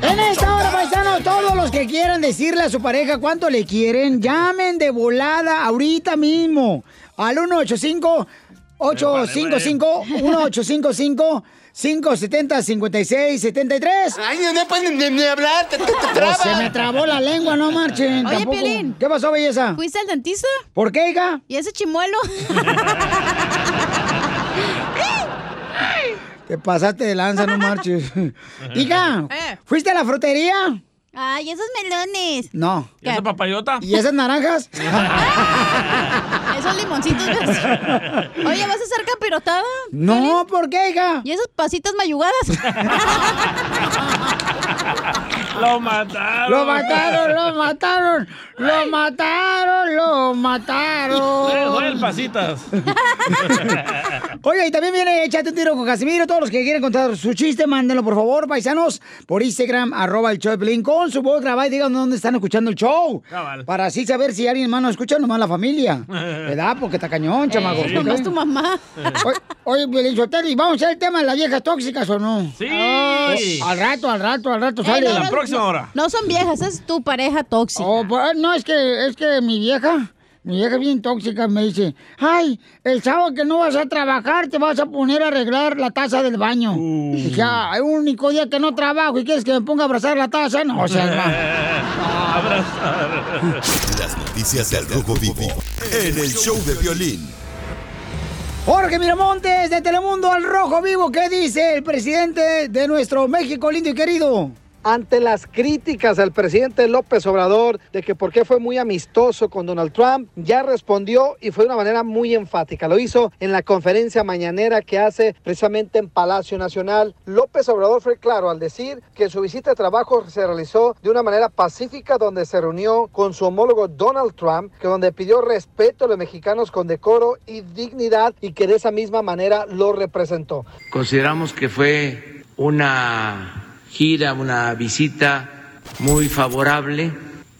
En esta hora, paisanos, todos los que quieran decirle a su pareja cuánto le quieren, llamen de volada ahorita mismo al 185 855 1855 570 5673 Ay, no puedes ni, ni hablar, te, te, te trabas. Se me trabó la lengua, no marchen. Oye, tampoco. Piolín. ¿Qué pasó, belleza? ¿Fuiste al dentista? ¿Por qué, hija? ¿Y ese chimuelo? Te pasaste de lanza, no marches. Hija, Eh. ¿fuiste a la frutería? Ay, esos melones. No. ¿Y esa papayota? ¿Y esas naranjas? Esos limoncitos. Oye, ¿vas a hacer capirotada? No, ¿por qué, hija? ¿Y esas pasitas mayugadas? Lo mataron. Lo mataron, lo mataron, lo mataron, lo mataron. Eh, Joel, pasitas. Oye, y también viene Échate un tiro con Casimiro. Todos los que quieran contar su chiste, mándenlo, por favor, paisanos, por Instagram, arroba el show de Pelín, con su voz grabada y digan dónde están escuchando el show. Cabal. Para así saber si alguien más nos escucha, nomás la familia. ¿Verdad? Porque está cañón, chamaco. Eh, nomás tu mamá. Oye, Piolín Sotelo, ¿y vamos a hacer el tema de las viejas tóxicas o no? Sí. Ay, al rato, al rato, al rato sale. Eh, no, no, no, No son viejas, es tu pareja tóxica. Oh, pues, no, es que, es que mi vieja, mi vieja bien tóxica me dice, ay, el sábado que no vas a trabajar te vas a poner a arreglar la taza del baño. Dije, ah, el único día que no trabajo y quieres que me ponga a abrazar la taza, no, o sea, Las noticias del Rojo Vivo en el show de violín. Jorge Miramontes de Telemundo al Rojo Vivo, ¿qué dice el presidente de nuestro México lindo y querido? Ante las críticas al presidente López Obrador de que por qué fue muy amistoso con Donald Trump, ya respondió y fue de una manera muy enfática. Lo hizo en la conferencia mañanera que hace precisamente en Palacio Nacional. López Obrador fue claro al decir que su visita de trabajo se realizó de una manera pacífica donde se reunió con su homólogo Donald Trump, que donde pidió respeto a los mexicanos con decoro y dignidad y que de esa misma manera lo representó. Consideramos que fue una gira, una visita muy favorable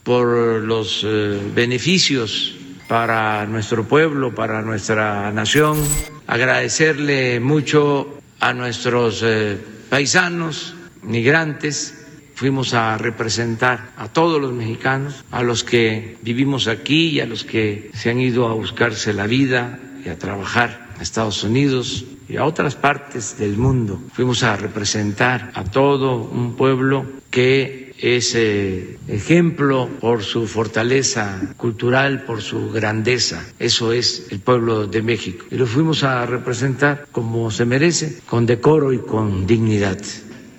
por los eh, beneficios para nuestro pueblo, para nuestra nación. Agradecerle mucho a nuestros eh, paisanos, migrantes. Fuimos a representar a todos los mexicanos, a los que vivimos aquí y a los que se han ido a buscarse la vida y a trabajar a Estados Unidos y a otras partes del mundo. Fuimos a representar a todo un pueblo que es eh, ejemplo por su fortaleza cultural, por su grandeza. Eso es el pueblo de México. Y lo fuimos a representar como se merece, con decoro y con dignidad.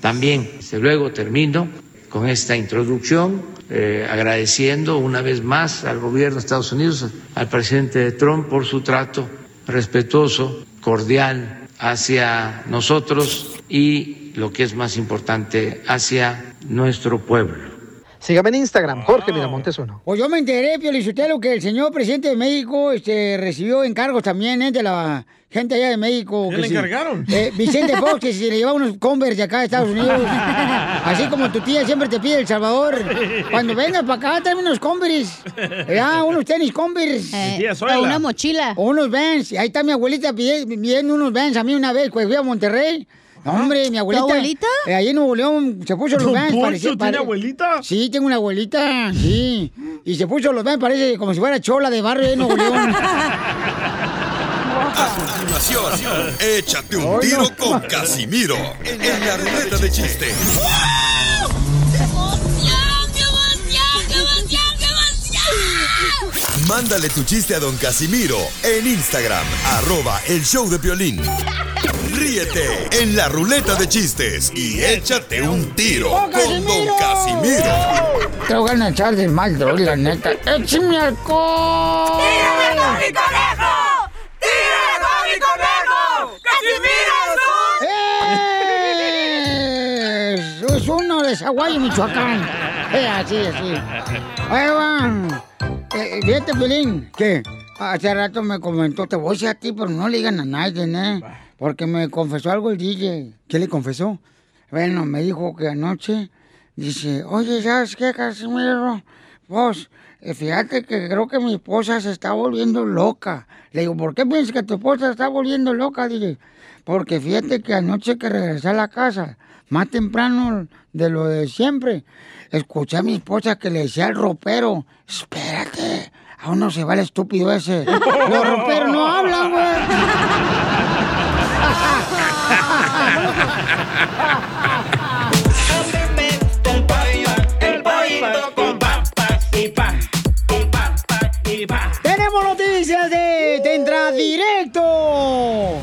También, desde luego, termino con esta introducción eh, agradeciendo una vez más al gobierno de Estados Unidos, al presidente Trump por su trato respetuoso, cordial hacia nosotros y, lo que es más importante, hacia nuestro pueblo. Sígame en Instagram, Jorge Miramontes uno. Pues yo me enteré, Pio Lizotelo, que el señor presidente de México este, recibió encargos también eh, de la gente allá de México. ¿Qué le sí. encargaron? Eh, Vicente Fox, que se le llevaba unos Converse de acá de Estados Unidos. Así como tu tía siempre te pide El Salvador. Cuando vengas para acá, tráeme unos Converse. Ya, unos tenis Converse. Eh, o una mochila. O unos Vans. Ahí está mi abuelita pidiendo unos Vans a mí una vez, pues fui a Monterrey. No, hombre, mi abuelita. abuelita? eh, ahí en Nuevo León se puso los ¿Don Vans. Parecía- tiene pare- abuelita? Sí, tengo una abuelita, sí. Y se puso los Vans, parece como si fuera chola de barrio de Nuevo León. A continuación, échate un tiro con Casimiro en la ruleta de chiste. Mándale tu chiste a don Casimiro en Instagram, arroba el show de violín. Ríete en la ruleta de chistes y échate un tiro ¡Oh, con don Casimiro. Tengo ganas de echar de mal, la neta. ¡Échame alcohol! ¡Tírame con mi conejo! ¡Casimiro ¡Eh! Es Zaguayo, Michoacán. Eh, así, así. Ahí van. Eh, fíjate, Pelín, que hace rato me comentó, te voy a decir a ti, pero no le digan a nadie, ¿eh? Porque me confesó algo el DJ. ¿Qué le confesó? Bueno, me dijo que anoche, dice, oye, ¿sabes qué, Casimiro? Vos, eh, fíjate que creo que mi esposa se está volviendo loca. Le digo, ¿por qué piensas que tu esposa se está volviendo loca, DJ? Porque fíjate que anoche que regresé a la casa, más temprano de lo de siempre, escuché a mi esposa que le decía al ropero, espérate, aún no se va el estúpido ese. Los roperos no hablan, güey. El pollito con papas y pa, y pa, pa, y pa. Tenemos noticias de Tentra Directo.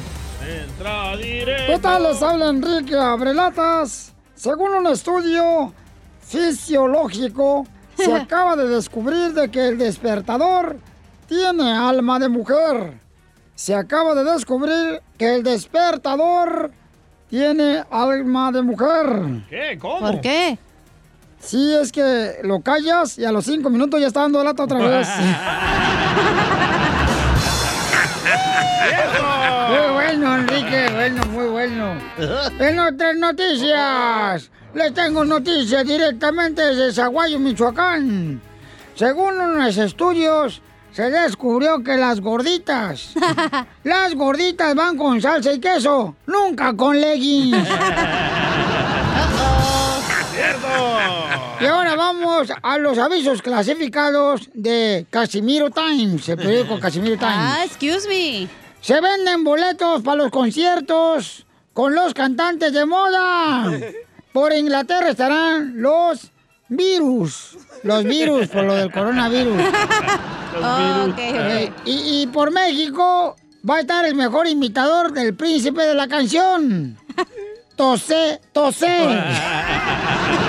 ¿Qué tal? Les habla Enrique Abrelatas. Según un estudio fisiológico, se acaba de descubrir de que el despertador tiene alma de mujer. Se acaba de descubrir que el despertador tiene alma de mujer. ¿Qué? ¿Cómo? ¿Por qué? Sí, es que lo callas y a los cinco minutos ya está dando lata otra vez. Muy bueno, Enrique, bueno, muy bueno. En otras noticias, les tengo noticias directamente desde Zaguayo, Michoacán. Según unos estudios, se descubrió que las gorditas, las gorditas van con salsa y queso, nunca con leggings. Y ahora vamos a los avisos clasificados de Casimiro Times, el periódico Casimiro Times. Ah, excuse me. Se venden boletos para los conciertos con los cantantes de moda. Por Inglaterra estarán los virus. Los virus, por lo del coronavirus. Oh, ok, ok. Eh, y, y por México va a estar el mejor imitador del príncipe de la canción. Tosé, tosé.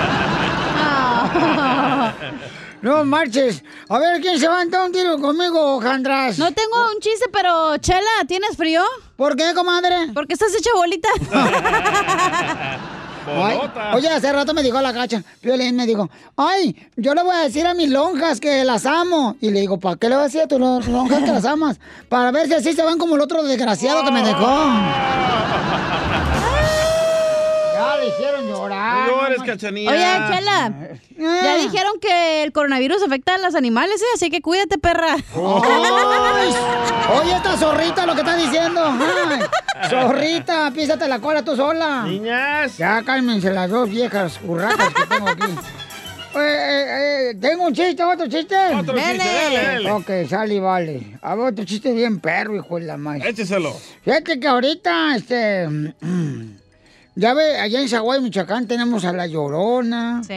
No marches. A ver, ¿quién se va a entrar un tiro conmigo, Jandras? No tengo un chiste, pero Chela, ¿tienes frío? ¿Por qué, comadre? Porque estás hecha bolita. Ay, oye, hace rato me dijo la cacha, Piolín me dijo, ay, yo le voy a decir a mis lonjas que las amo. Y le digo, ¿para qué le vas a decir a tus lo- lonjas que las amas? Para ver si así se van como el otro desgraciado que me dejó. Llorar. No llores, no Cachanilla. Oye, Chela, ya dijeron que el coronavirus afecta a los animales, ¿eh? Así que cuídate, perra. Oye, esta zorrita lo que está diciendo. Ay, zorrita, písate la cola tú sola. Niñas. Ya cálmense las dos viejas curracas que tengo aquí. eh, eh, eh, tengo un chiste, otro chiste. Otro chiste, dale. Ok, sale y vale. A ver, otro chiste bien perro, hijo de la madre. Écheselo. Fíjate que ahorita, este. Ya ve, allá en Zaguay, Michoacán, tenemos a la Llorona. Sí.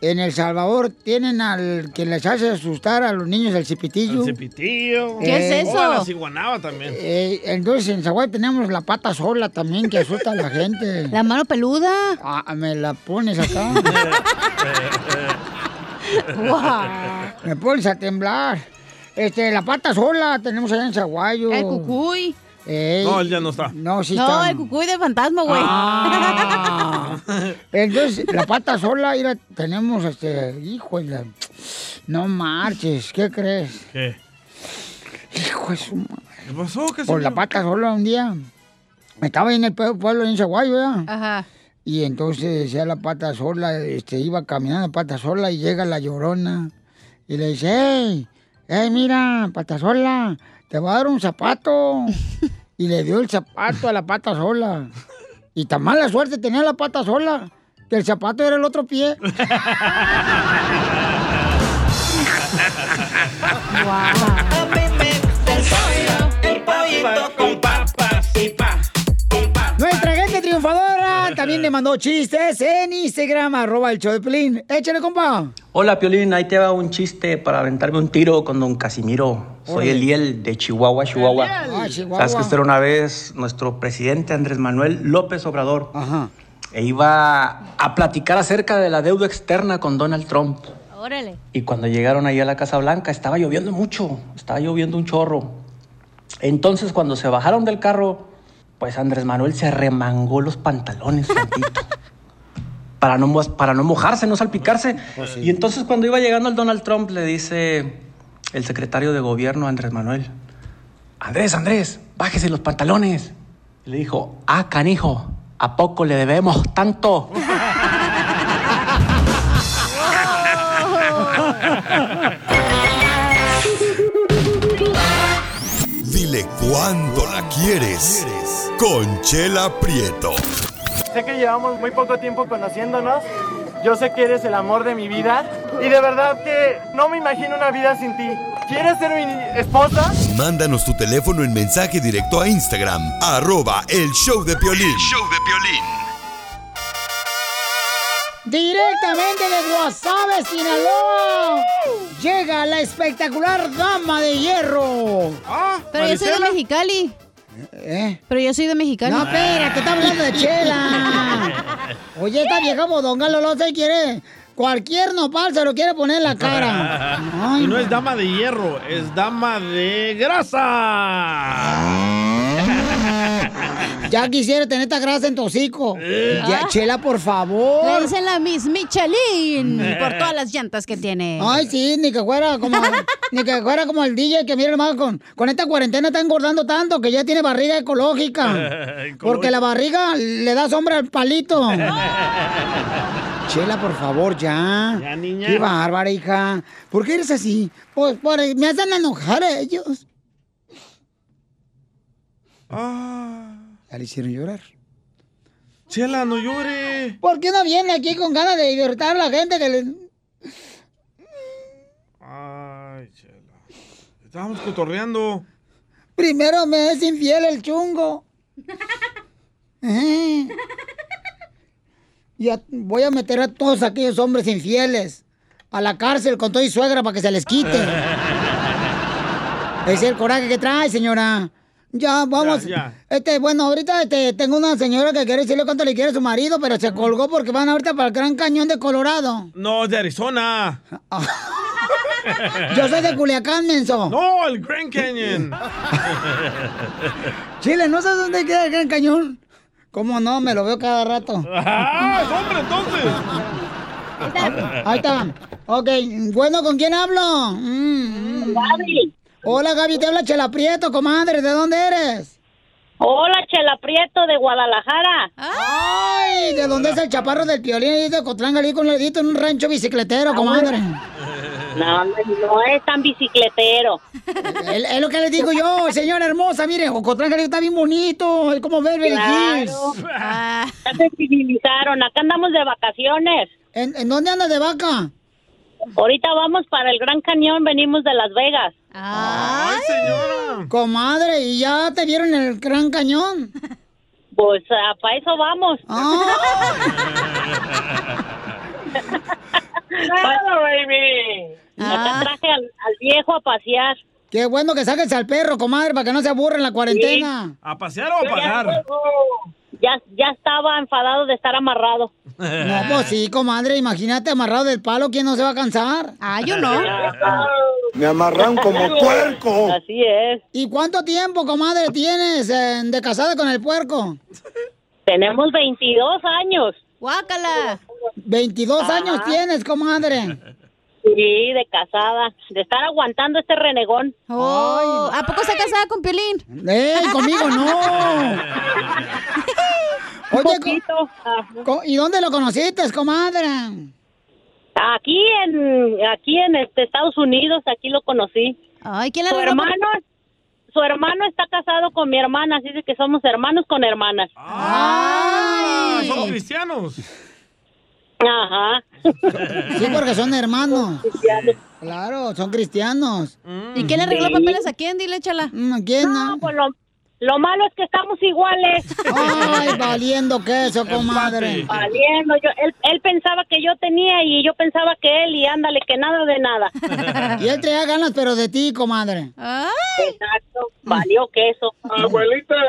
En El Salvador tienen al que les hace asustar a los niños del cipitillo. El cepitillo. ¿Qué es Oh, eso? la ciguanaba también. Eh, entonces en Zaguay tenemos la pata sola también que asusta a la gente. La mano peluda. Ah, me la pones acá. Me pones a temblar. Este, la pata sola tenemos allá en Zaguayo. El cucuy. Ey. No, él ya no está. No, sí no, está. el cucuy de fantasma, güey. Ah. Entonces, la pata sola, mira, tenemos este, hijo la- No marches, ¿qué crees? ¿Qué? Hijo de su madre. ¿Qué pasó? ¿Qué Por la pata sola un día. Estaba en el pue- pueblo en Zaguayo, ¿verdad? Ajá. Y entonces decía la pata sola, este, iba caminando pata sola y llega la llorona y le dice, hey, hey, mira, pata sola, te voy a dar un zapato. y le dio el zapato a la pata sola. Y tan mala suerte tenía la pata sola, que el zapato era el otro pie. El pollito con le mandó chistes en Instagram, arroba el show de Pelín. Échale, compa. Hola Piolín, ahí te va un chiste para aventarme un tiro con don Casimiro. Soy Órale. Eliel de Chihuahua, Chihuahua. Ah, Chihuahua. Sabes que usted era una vez nuestro presidente Andrés Manuel López Obrador. E iba a platicar acerca de la deuda externa con Donald Trump. Órale. Y cuando llegaron ahí a la Casa Blanca estaba lloviendo mucho, estaba lloviendo un chorro. Entonces cuando se bajaron del carro, pues Andrés Manuel se remangó los pantalones tantito. para, no, para no mojarse, no salpicarse. Y entonces cuando iba llegando el Donald Trump le dice el secretario de gobierno Andrés Manuel, Andrés, Andrés, bájese los pantalones. Y le dijo, ah, canijo, ¿a poco le debemos tanto? Dile cuándo la quieres. Conchela Prieto. Sé que llevamos muy poco tiempo conociéndonos. Yo sé que eres el amor de mi vida. Y de verdad que no me imagino una vida sin ti. ¿Quieres ser mi esposa? Mándanos tu teléfono en mensaje directo a Instagram, arroba el show de Piolín. show de Piolín. Directamente de Guasave, Sinaloa. Llega la espectacular dama de hierro. Pero yo soy de Mexicali. ¿Eh? Pero yo soy de Mexicali. No, espérate, está hablando de chela. Oye, esta vieja bodonga Lolo se quiere. Cualquier nopal se lo quiere poner en la cara. y no es dama de hierro, es dama de grasa. Ya quisiera tener esta grasa en tu hocico. Ya, chela, por favor. Le dicen la Miss Michelin por todas las llantas que tiene. Ay, sí, ni que fuera como, ni que fuera como el DJ que mira más con, con esta cuarentena está engordando tanto que ya tiene barriga ecológica. Porque la barriga le da sombra al palito. Chela, por favor, ya. Ya, niña. Qué bárbara, hija. ¿Por qué eres así? Pues por, me hacen enojar a ellos. Ya le hicieron llorar. Chela, no llore. ¿Por qué no viene aquí con ganas de divertir a la gente que le... Ay, Chela. Estábamos cotorreando. Primero me es infiel el chungo. Ajá. Ya voy a meter a todos aquellos hombres infieles a la cárcel con todo y suegra para que se les quite. Ese es el coraje que trae, señora. Ya, vamos. Ya, ya. Este, bueno, ahorita este, tengo una señora que quiere decirle cuánto le quiere a su marido, pero se colgó porque van ahorita para el Gran Cañón de Colorado. No, de Arizona. Yo soy de Culiacán, menso. No, el Grand Canyon. Chile, ¿no sabes dónde queda el Gran Cañón? ¿Cómo no? Me lo veo cada rato. ¡Ah, es hombre entonces! Ahí está. Ok, bueno, ¿con quién hablo? Mm. Gaby. Hola, Gaby, te habla Chela Prieto, comadre. ¿De dónde eres? Hola, Chela Prieto de Guadalajara. Ay, ¿de dónde es el chaparro del piolín? Ahí de Cotlán, Jalisco, un ladito en un rancho bicicletero, comadre. No, no, es tan bicicletero. Es, lo que le digo yo, señora hermosa. Mire, Ocotlán, está bien bonito. Es como Beverly Hills. Claro. Ya se civilizaron. Acá andamos de vacaciones. ¿En, en dónde andas de vaca? Ahorita vamos para el Gran Cañón, venimos de Las Vegas. ¡Ay, señora! Comadre, ¿y ya te vieron el Gran Cañón? Pues para eso vamos. ¡Claro, baby! Acá traje al, al viejo a pasear. Qué bueno que saques al perro, comadre, para que no se aburra en la cuarentena. ¿A pasear o a pagar? Ya, ya estaba enfadado de estar amarrado. No, pues sí, comadre, imagínate amarrado del palo, ¿quién no se va a cansar? Ah, yo no. Me amarran como puerco. Así es. ¿Y cuánto tiempo, comadre, tienes eh, de casada con el puerco? Tenemos 22 años. ¡Guácala! 22 Ajá. años tienes, comadre. Sí, de casada. De estar aguantando este renegón. Oh, ¿A poco está casada con Piolín? ¡Ey, conmigo no! Oye, co- ¿y dónde lo conociste, comadre? Aquí en aquí en este, Estados Unidos, aquí lo conocí. Ay, ¿quién su hermano? Su hermano está casado con mi hermana, así que somos hermanos con hermanas. Ah, son cristianos. Ajá. Sí, porque son hermanos. Claro, son cristianos. ¿Y quién le Sí. papeles a quién? Dile, chala. ¿Quién? No, pues lo, lo malo es que estamos iguales. Ay, valiendo queso, comadre. Valiendo, yo, él, él pensaba que yo tenía y yo pensaba que él y ándale, que nada de nada. Y él traía ganas, pero de ti, comadre. Exacto, valió queso. Abuelita de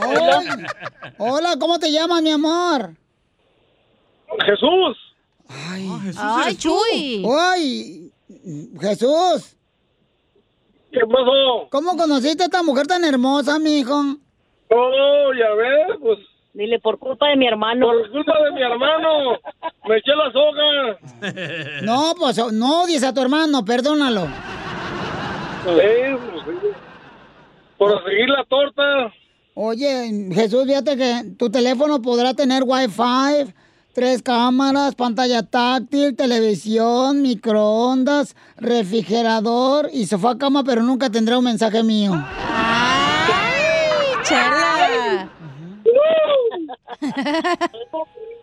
Ay, Hola, ¿cómo te llamas, mi amor? Jesús. Ay, Ay, Chuy. Ay, Jesús. ¿Qué pasó? ¿Cómo conociste a esta mujer tan hermosa, mijo? Oh, ya ves, pues. Dile, por culpa de mi hermano. Por culpa de mi hermano. Me eché la soga. No, pues no odies a tu hermano, perdónalo. Sí, pues, sí. Por seguir la torta. Oye, Jesús, fíjate que tu teléfono podrá tener Wi-Fi, tres cámaras, pantalla táctil, televisión, microondas, refrigerador y sofá cama, pero nunca tendrá un mensaje mío. Chala.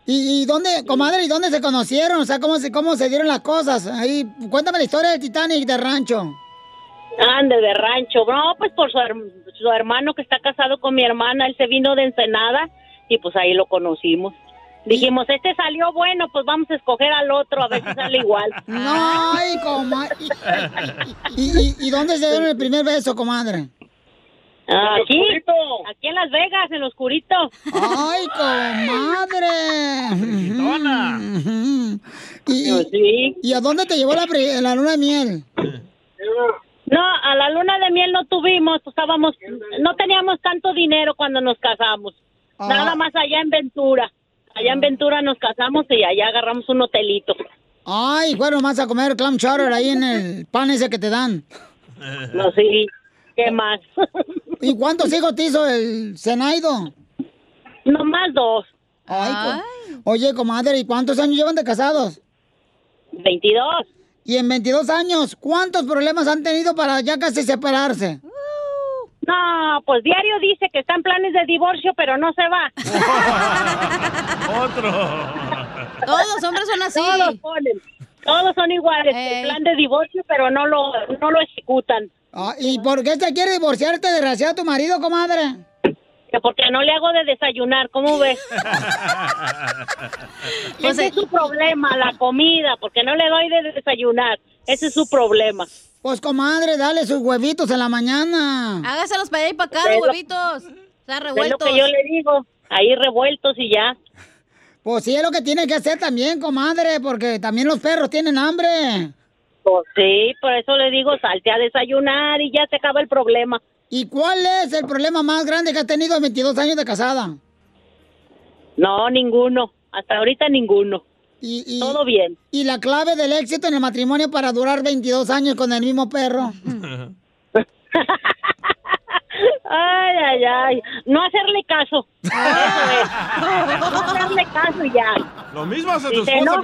¿Y, y dónde, comadre, y dónde se conocieron? O sea, ¿cómo se, cómo se dieron las cosas? Ahí, cuéntame la historia del Titanic de rancho. Ande de rancho. No, pues por su, her- su hermano que está casado con mi hermana, él se vino de Ensenada y pues ahí lo conocimos. Dijimos, este salió bueno, pues vamos a escoger al otro a ver si sale igual. Ay, comadre. ¿Y, y, y dónde se dieron el primer beso, comadre? Aquí, aquí en Las Vegas, en lo oscurito. ¡Ay, comadre! ¿Y, y, y a dónde te llevó la, la luna de miel? No, a la luna de miel no tuvimos, pues, estábamos, no teníamos tanto dinero cuando nos casamos. Ah. Nada más allá en Ventura. Allá en Ventura nos casamos y allá agarramos un hotelito. Ay, fueron más a comer clam chowder ahí en el pan ese que te dan. No, sí. ¿Qué más? ¿Y cuántos hijos te hizo el Zenaido? Nomás dos. Ay, co- Oye, comadre, ¿y cuántos años llevan de casados? 22. Y en 22 años, ¿cuántos problemas han tenido para ya casi separarse? No, pues diario dice que está en planes de divorcio, pero no se va. Otro. Todos los hombres son así. Todos ponen. Todos son iguales. En plan de divorcio, pero no lo, no lo ejecutan. Ah, ¿Y por qué te quiere divorciarte, desgraciado, tu marido, comadre? Que porque no le hago de desayunar, ¿cómo ves? Ese es su problema, la comida, porque no le doy de desayunar. Ese es su problema. Pues, comadre, dale sus huevitos en la mañana. Hágaselos para allá y para acá, los lo- huevitos. O sea, Es lo revueltos. que yo le digo. Ahí revueltos y ya. Pues sí, es lo que tiene que hacer también, comadre, porque también los perros tienen hambre. Pues sí, por eso le digo, salte a desayunar y ya se acaba el problema. ¿Y cuál es el problema más grande que has tenido en 22 años de casada? No, ninguno. Hasta ahorita ninguno. Y, y- Todo bien. ¿Y la clave del éxito en el matrimonio para durar 22 años con el mismo perro? Ay, ay, ay. No hacerle caso. Eso es. No hacerle caso y ya. Lo mismo hace Si tu esposa.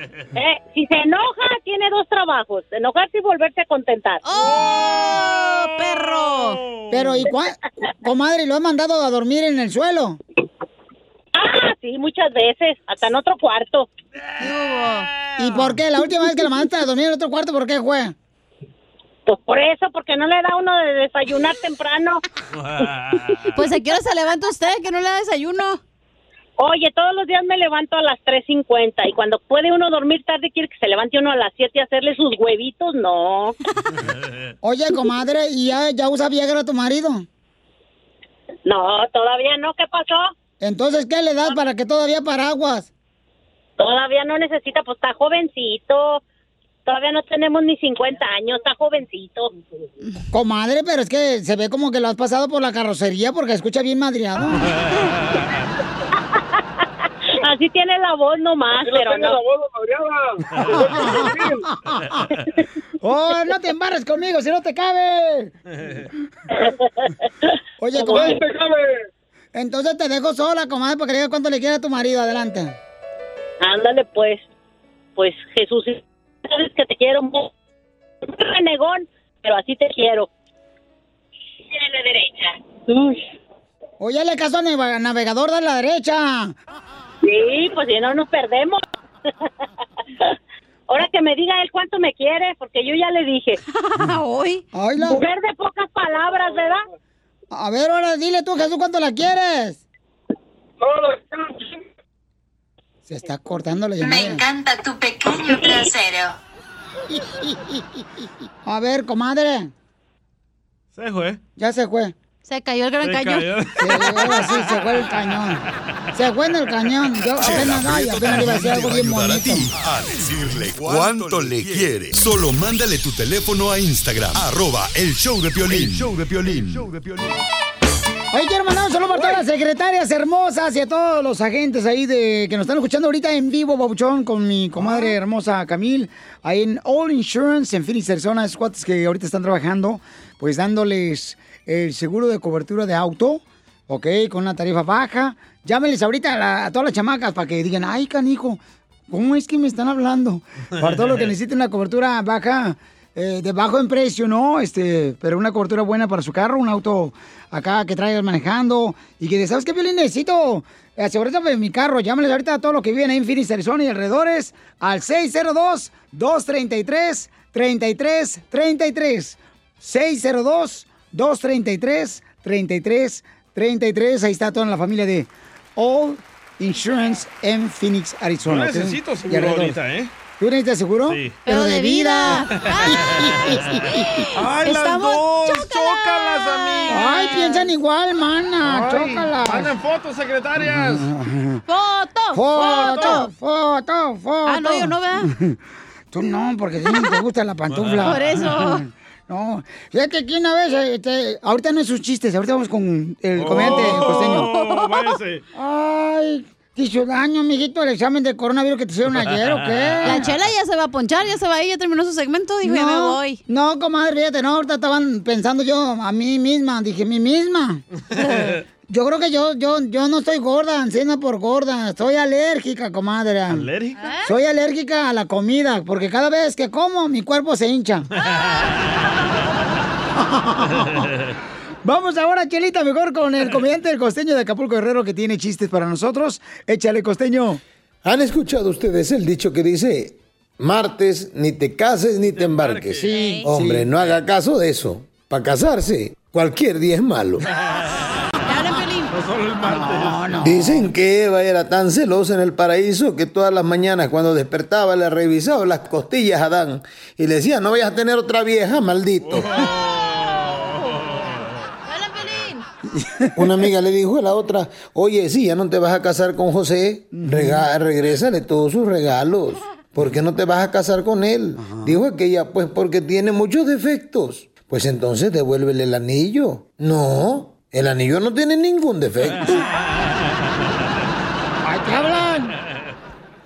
Eh, si se enoja, tiene dos trabajos. Enojarse y volverse a contentar. ¡Oh, perro! Pero, ¿y cuál? Comadre, ¿lo has mandado a dormir en el suelo? Sí, muchas veces. Hasta en otro cuarto. ¿Y por qué? La última vez que la mandaste a dormir en otro cuarto, ¿por qué fue? Pues por eso, porque no le da uno de desayunar temprano. Pues a qué hora se levanta usted que no le da desayuno. Oye, todos los días me levanto a las 3.50 y cuando puede uno dormir tarde quiere que se levante uno a las 7 a hacerle sus huevitos, no. Oye, comadre, ¿y ya, ya usa Viagra tu marido? No, todavía no, ¿qué pasó? Entonces, ¿qué le das para que todavía paraguas? Todavía no necesita, pues está jovencito. Todavía no tenemos ni 50 años, está jovencito. Comadre, pero es que se ve como que lo has pasado por la carrocería porque escucha bien madriado. Así tiene la voz nomás, Así pero tiene no. la voz ¡Oh, no te embarres conmigo si no te cabe! Oye, Como comadre. no te cabe. Entonces te dejo sola, comadre, para que le digas cuánto le quiere a tu marido. Adelante. Ándale, pues. Pues, Jesús, sabes que te quiero mucho. Un renegón, pero así te quiero. A la derecha. Oye, le caso al navegador de la derecha. Sí, pues si no nos perdemos. Ahora que me diga él cuánto me quiere, porque yo ya le dije. Hoy. Mujer de pocas palabras, ¿verdad? A ver, ahora dile tú, Jesús, cuánto la quieres. Se está cortando la llamada. Me encanta tu pequeño trasero. A ver, comadre. Se fue. Ya se fue. Se cayó el gran Se cañón. cayó. Sí, ahora sí, se fue el cañón. Se fue en el cañón. Yo apenas, ay, apenas le iba a decir algo bien ayudar a bonito. ti a decirle cuánto le quiere. Solo mándale tu teléfono a Instagram, arroba el show de Piolín. El show de Piolín. Oye, quiero mandar un saludo para todas las secretarias hermosas y a todos los agentes ahí de que nos están escuchando ahorita en vivo, Babuchón, con mi comadre hermosa Camil, ahí en All Insurance, en Phoenix, Arizona, esos cuates que ahorita están trabajando, pues dándoles el seguro de cobertura de auto, ¿ok? Con una tarifa baja. Llámenles ahorita a, la- a todas las chamacas para que digan, ay, canijo, ¿cómo es que me están hablando? Para todo lo que necesiten una cobertura baja, eh, de bajo en precio, ¿no? Este, pero una cobertura buena para su carro, un auto acá que traigas manejando y que ¿sabes qué, Piolín? Necesito aseguranza de mi carro. Llámales ahorita a todos los que viven ahí en Phoenix, Arizona y alrededores al 602-233-3333. 602-233-3333. Ahí está toda la familia de All Insurance en Phoenix, Yo Arizona. ¿ok? necesito seguro ahorita, ¿eh? ¿Tú necesitas seguro? Sí. Pero de vida. ¡Ay, las Estamos- dos! ¡Chócalas, amigas! Ay, piensan igual, mana. Ay, Chócalas. Manden fotos, secretarias. ¡Foto! Foto, foto, foto. Ah, no, yo no, ¿verdad? Tú no, porque sí te gusta la pantufla. Por eso. No, fíjate que una vez, este, ahorita no es sus chistes, ahorita vamos con el comediante Oh, costeño. váyase. Ay, te hizo daño, mijito, el examen de coronavirus que te hicieron ayer, ¿o qué? La chela ya se va a ponchar, ya se va a ir, ya terminó su segmento, dijo, ya me voy. No, comadre, fíjate, no, ahorita estaban pensando yo a mí misma, dije, mí misma. Yo creo que yo, yo, yo no estoy gorda, encima por gorda, soy alérgica, comadre. ¿Alérgica? Soy alérgica a la comida, porque cada vez que como, mi cuerpo se hincha. Vamos ahora, Chelita, mejor con el comediante del costeño de Acapulco Guerrero que tiene chistes para nosotros. Échale, costeño. ¿Han escuchado ustedes el dicho que dice, martes ni te cases ni te embarques? Sí, Hombre, sí. no haga caso de eso. Para casarse, cualquier día es malo. No solo el martes. Dicen que Eva era tan celosa en el paraíso que todas las mañanas cuando despertaba le revisaba las costillas a Adán y le decía, no vayas a tener otra vieja, maldito. Una amiga le dijo a la otra, oye, si ya no te vas a casar con José, rega- regrésale todos sus regalos. ¿Por qué no te vas a casar con él? Dijo aquella, pues porque tiene muchos defectos. Pues entonces devuélvele el anillo. No, el anillo no tiene ningún defecto. ¡Ay, te hablan!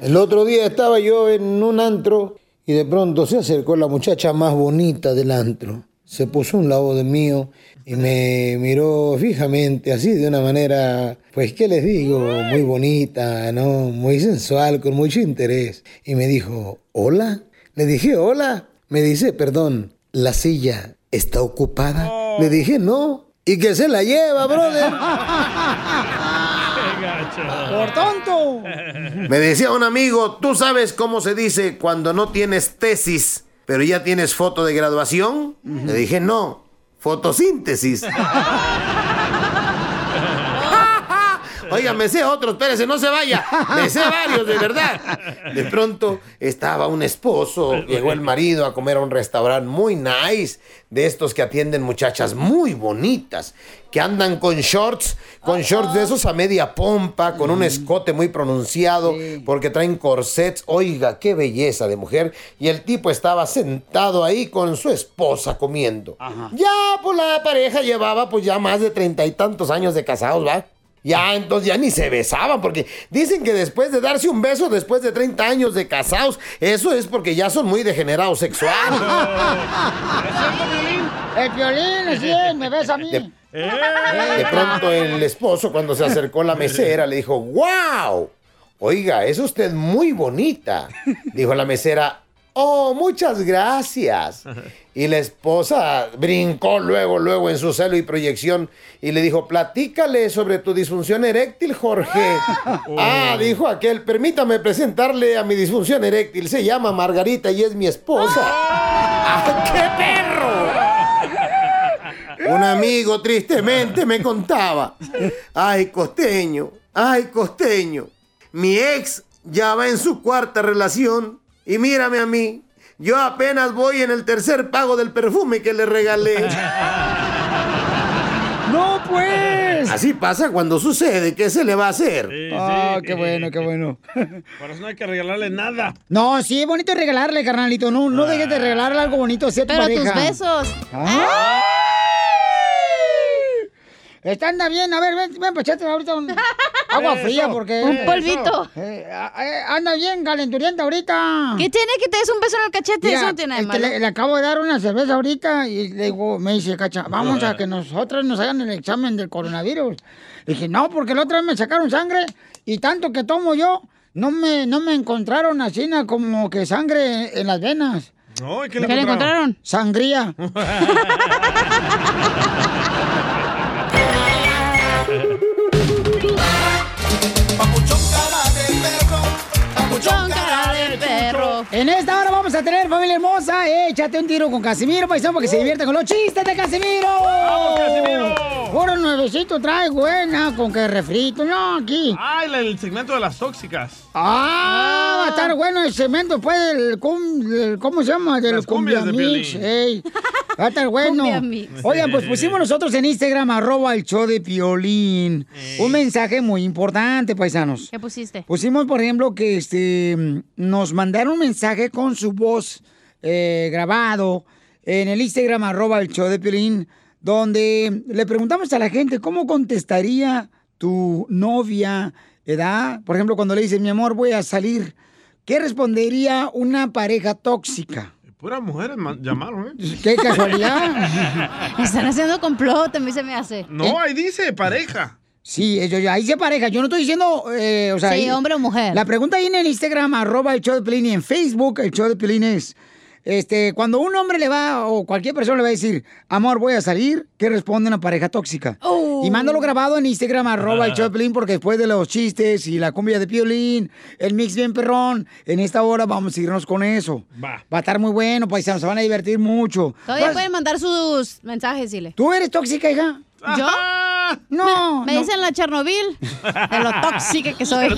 El otro día estaba yo en un antro y de pronto se acercó la muchacha más bonita del antro. Se puso un lado de mío y me miró fijamente, así de una manera, pues, ¿qué les digo? Muy bonita, ¿no? Muy sensual, con mucho interés. Y me dijo, ¿hola? Le dije, hola. Me dice, perdón, ¿la silla está ocupada? Le dije, no. ¿Y que se la lleva, brother? Por tonto. Me decía un amigo, ¿tú sabes cómo se dice cuando no tienes tesis, pero ya tienes foto de graduación? Le dije, no, fotosíntesis. Oiga, me sé otro, espérese, no se vaya. Me sé varios, de verdad. De pronto estaba un esposo, llegó el marido a comer a un restaurante muy nice, de estos que atienden muchachas muy bonitas, que andan con shorts, con shorts de esos a media pompa, con un escote muy pronunciado, porque traen corsets. Oiga, qué belleza de mujer. Y el tipo estaba sentado ahí con su esposa comiendo. Ya, pues la pareja llevaba pues ya más de treinta y tantos años de casados, ¿va? Ya, entonces ya ni se besaban, porque dicen que después de darse un beso, después de 30 años de casados, eso es porque ya son muy degenerados sexuales. El violín, sí, me ves a mí. De, de pronto el esposo, cuando se acercó a la mesera, le dijo, ¡Wow! Oiga, es usted muy bonita. Dijo la mesera, Oh, muchas gracias. Y la esposa brincó luego, luego en su celo y proyección y le dijo, platícale sobre tu disfunción eréctil, Jorge. Ah, dijo aquel, permítame presentarle a mi disfunción eréctil. Se llama Margarita y es mi esposa. ¡Ah, qué perro! Un amigo tristemente me contaba, ay, costeño, ay, costeño, mi ex ya va en su cuarta relación y mírame a mí, yo apenas voy en el tercer pago del perfume que le regalé. ¡No, pues! Así pasa cuando sucede, ¿qué se le va a hacer? Ah, qué bueno, qué bueno. Por eso no hay que regalarle nada. No, sí, es bonito regalarle, carnalito. No, no dejes de regalarle algo bonito así a tu Pero pareja. tus besos. ¡Ay! Está anda bien, a ver, ven, ven, pues échate ahorita un agua fría porque... un polvito. Eh, eh, anda bien calenturienta ahorita. ¿Qué tiene que te des un beso en el cachete? Mira, Eso no tiene nada de este, malo. le, le acabo de dar una cerveza ahorita y le digo, me dice, Cacha, vamos a que nosotros nos hagan el examen del coronavirus. Le dije, no, porque la otra vez me sacaron sangre y tanto que tomo yo, no me, no me encontraron así na, como que sangre en las venas. No, ¿y ¿Qué le encontraron? Sangría. Papuchón cara de En esta hora vamos a tener familia hermosa. Échate un tiro con Casimiro, paisano, para que se divierta con los chistes de Casimiro. ¡Vamos, Casimiro! Puro nuevecito trae, buena, con que refrito. No, aquí. Ah, el, el segmento de las tóxicas. Ah, va a estar bueno el cemento, pues, del, cum- del- ¿cómo se llama? Del Las cumbia de mix. Ey. Va a estar bueno. Oigan, pues pusimos nosotros en Instagram, arroba el show de Piolín. Un mensaje muy importante, paisanos. ¿Qué pusiste? Pusimos, por ejemplo, que este nos mandaron un mensaje con su voz eh, grabado en el Instagram arroba el show de Piolín, donde le preguntamos a la gente cómo contestaría tu novia, edad, por ejemplo, cuando le dice, mi amor, voy a salir, ¿qué respondería una pareja tóxica? Puras mujeres ma- llamaron, ¿eh? ¡Qué casualidad! Están haciendo complot, a mí se me hace. No, ahí dice pareja. Sí, eso ya, ahí dice pareja. Yo no estoy diciendo, eh, o sea... Sí, ahí- hombre o mujer. La pregunta ahí en el Instagram, arroba el show de Pelín, y en Facebook, el show de Pelín es, este, cuando un hombre le va, o cualquier persona le va a decir, amor, voy a salir, ¿qué responde una pareja tóxica? Oh. Y mándalo grabado en Instagram, arroba el show de Pelín, porque después de los chistes y la cumbia de Piolín, el mix bien perrón, en esta hora vamos a irnos con eso. Va. Va a estar muy bueno, paisanos, se van a divertir mucho. Todavía pueden mandar sus mensajes, dile. ¿Tú eres tóxica, hija? ¿Yo? No, Me no. dicen la Chernobyl, de lo tóxica que soy.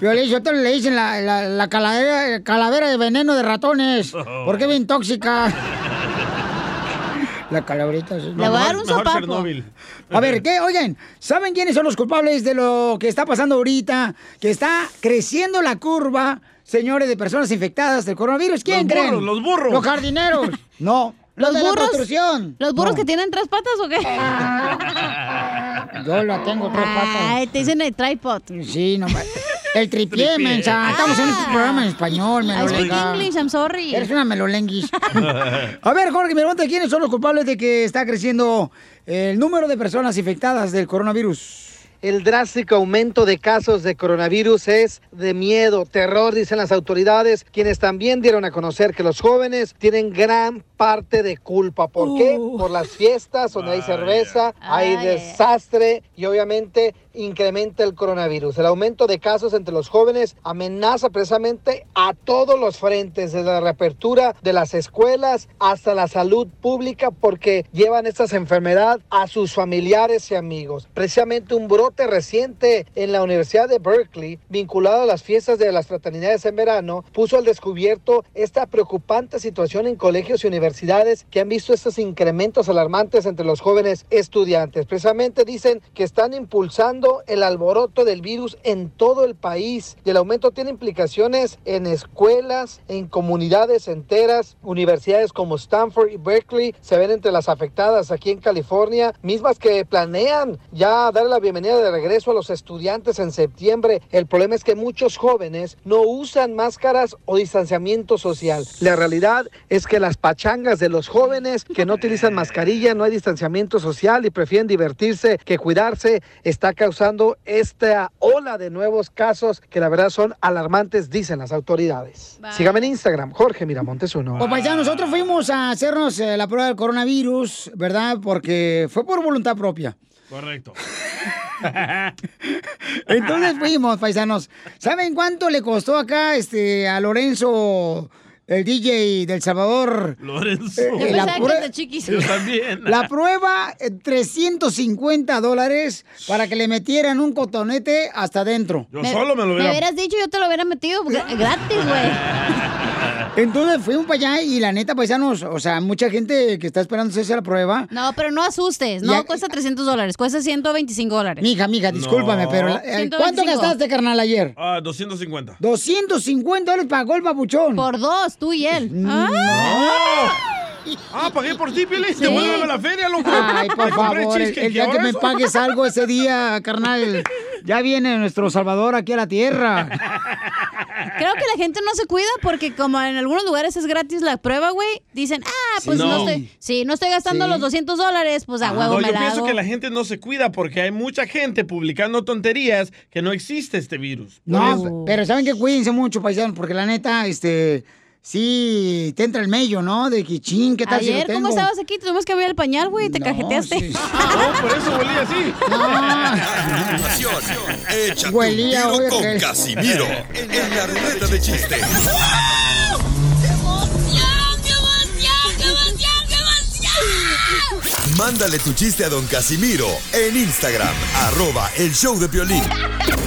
Piolín, yo te le dicen la, la, la calavera, calavera de veneno de ratones. Porque es bien tóxica. La calaverita. sí. Le voy a dar un sopapo. Chernobyl. A ver, ¿qué? Oigan, ¿saben quiénes son los culpables de lo que está pasando ahorita? Que está creciendo la curva, señores, de personas infectadas del coronavirus. ¿Quién Los creen? burros, los burros. Los jardineros. No. ¿Los de la burros? construcción. ¿Los burros No. que tienen tres patas o qué? Yo la tengo tres patas. Ay, te dicen el tripod. Sí, no El tripié, Tripié. mensa. Estamos en un programa en español, I speak melolenga. English, I'm sorry. Eres una melolenguis. A ver, Jorge, me pregunta quiénes son los culpables de que está creciendo el número de personas infectadas del coronavirus. El drástico aumento de casos de coronavirus es de miedo, terror, dicen las autoridades, quienes también dieron a conocer que los jóvenes tienen gran parte de culpa. ¿Por qué? Por las fiestas donde hay cerveza, hay Ay. desastre y obviamente incrementa el coronavirus. El aumento de casos entre los jóvenes amenaza precisamente a todos los frentes, desde la reapertura de las escuelas hasta la salud pública, porque llevan estas enfermedades a sus familiares y amigos. Precisamente un brote reciente en la Universidad de Berkeley, vinculado a las fiestas de las fraternidades en verano, puso al descubierto esta preocupante situación en colegios y universidades que han visto estos incrementos alarmantes entre los jóvenes estudiantes. Precisamente dicen que están impulsando el alboroto del virus en todo el país y el aumento tiene implicaciones en escuelas, en comunidades enteras, universidades como Stanford y Berkeley se ven entre las afectadas aquí en California, mismas que planean ya dar la bienvenida de regreso a los estudiantes en septiembre. El problema es que muchos jóvenes no usan máscaras o distanciamiento social. La realidad es que las pachangas de los jóvenes que no utilizan mascarilla, no hay distanciamiento social y prefieren divertirse que cuidarse, está causando esta ola de nuevos casos que la verdad son alarmantes, dicen las autoridades. Sígame en Instagram, Jorge Miramontes uno. Pues paisano, nosotros fuimos a hacernos eh, la prueba del coronavirus, ¿verdad? Porque fue por voluntad propia. Correcto. Entonces fuimos, paisanos. ¿Saben cuánto le costó acá este a Lorenzo, el DJ del Salvador? Lorenzo. Eh, la, prue- Yo también. la prueba, eh, 350 dólares para que le metieran un cotonete hasta adentro. Yo solo me lo Me hubiera... hubieras dicho, yo te lo hubiera metido gra- gratis, güey. Entonces fuimos para allá y la neta, paisanos, o sea, mucha gente que está esperando hacerse la prueba. No, pero no asustes. No Ya- cuesta 300 dólares, cuesta 125 dólares. Mija, mija, discúlpame, No. pero eh, ¿cuánto 125. gastaste, carnal, ayer? Ah, 250. 250 dólares pagó el babuchón. Por dos, tú y él. Ah, pagué por ti, Piolín. Sí. Devuélveme la feria, loco. Ay, por Me favor, el, el día que ¿ahora me pagues algo ese día, carnal, ya viene nuestro Salvador aquí a la tierra. Creo que la gente no se cuida porque como en algunos lugares es gratis la prueba, güey, dicen, ah, pues Sí. no. No. estoy, sí, no estoy gastando Sí. los 200 dólares, pues a huevo No, me yo la pienso hago. que la gente no se cuida porque hay mucha gente publicando tonterías que no existe este virus. No, eso. pero saben que cuídense mucho, paisanos, porque la neta, este, sí, te entra el mello, ¿no? De que ching, ¿qué tal si Ayer, lo ¿cómo tengo? estabas aquí? Tuvimos que ver el pañal, güey, te cajeteaste. No, por eso huele así. Continuación, échate Huelía, un tiro con Casimiro en la ruleta de chistes. Mándale tu chiste a don Casimiro en Instagram, arroba el show de violín.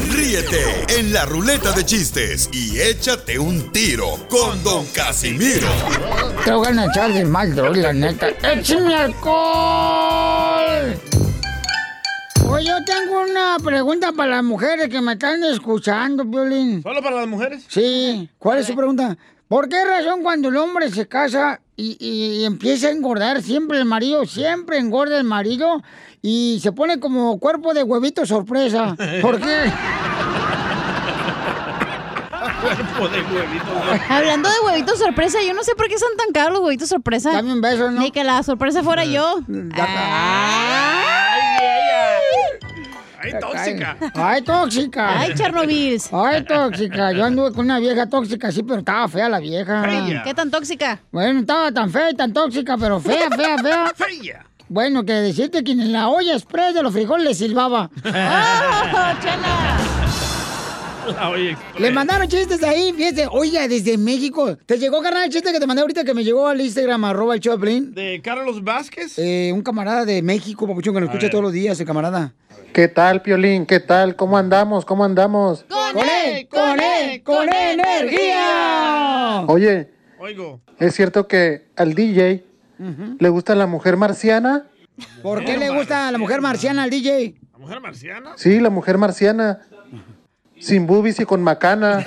Ríete en la ruleta de chistes y échate un tiro con don Casimiro. Te voy a echar de mal, la neta. ¡Échame alcohol! Oye, yo tengo una pregunta para las mujeres que me están escuchando, Violín. ¿Solo para las mujeres? Sí. ¿Cuál es su pregunta? ¿Por qué razón cuando el hombre se casa y, y- y empieza a engordar, siempre el marido, siempre engorda el marido y se pone como cuerpo de huevito sorpresa? ¿Por qué? Cuerpo de huevito. Hablando de huevitos sorpresa, yo no sé por qué son tan caros los huevitos sorpresa. Dame un beso, ¿no? Ni que la sorpresa fuera yo. ¡Ay, tóxica! ¡Ay, tóxica! Ay, Chernobyl. ¡Ay, tóxica! Yo anduve con una vieja tóxica, sí, pero estaba fea la vieja. ¿Qué tan tóxica? Bueno, estaba tan fea y tan tóxica, pero fea, fea, fea. ¡Fea! Bueno, que decirte que en la olla express de los frijoles le silbaba. ¡Oh, chela! La oye, Le mandaron chistes ahí, fíjate, oiga, desde México. ¿Te llegó, carnal, el chiste que te mandé ahorita que me llegó al Instagram, arroba el Choplin? ¿De Carlos Vázquez? Eh, un camarada de México, papuchón, que lo escucha todos los días, el camarada. ¿Qué tal, Piolín? ¿Qué tal? ¿Cómo andamos? ¿Cómo andamos? ¡Con él, con él, con energía! Oye, Oigo. ¿es cierto que al DJ le gusta la mujer marciana? ¿Por qué le gusta a la mujer marciana al DJ? ¿La mujer marciana? Sí, la mujer marciana. Sin boobies y con macana.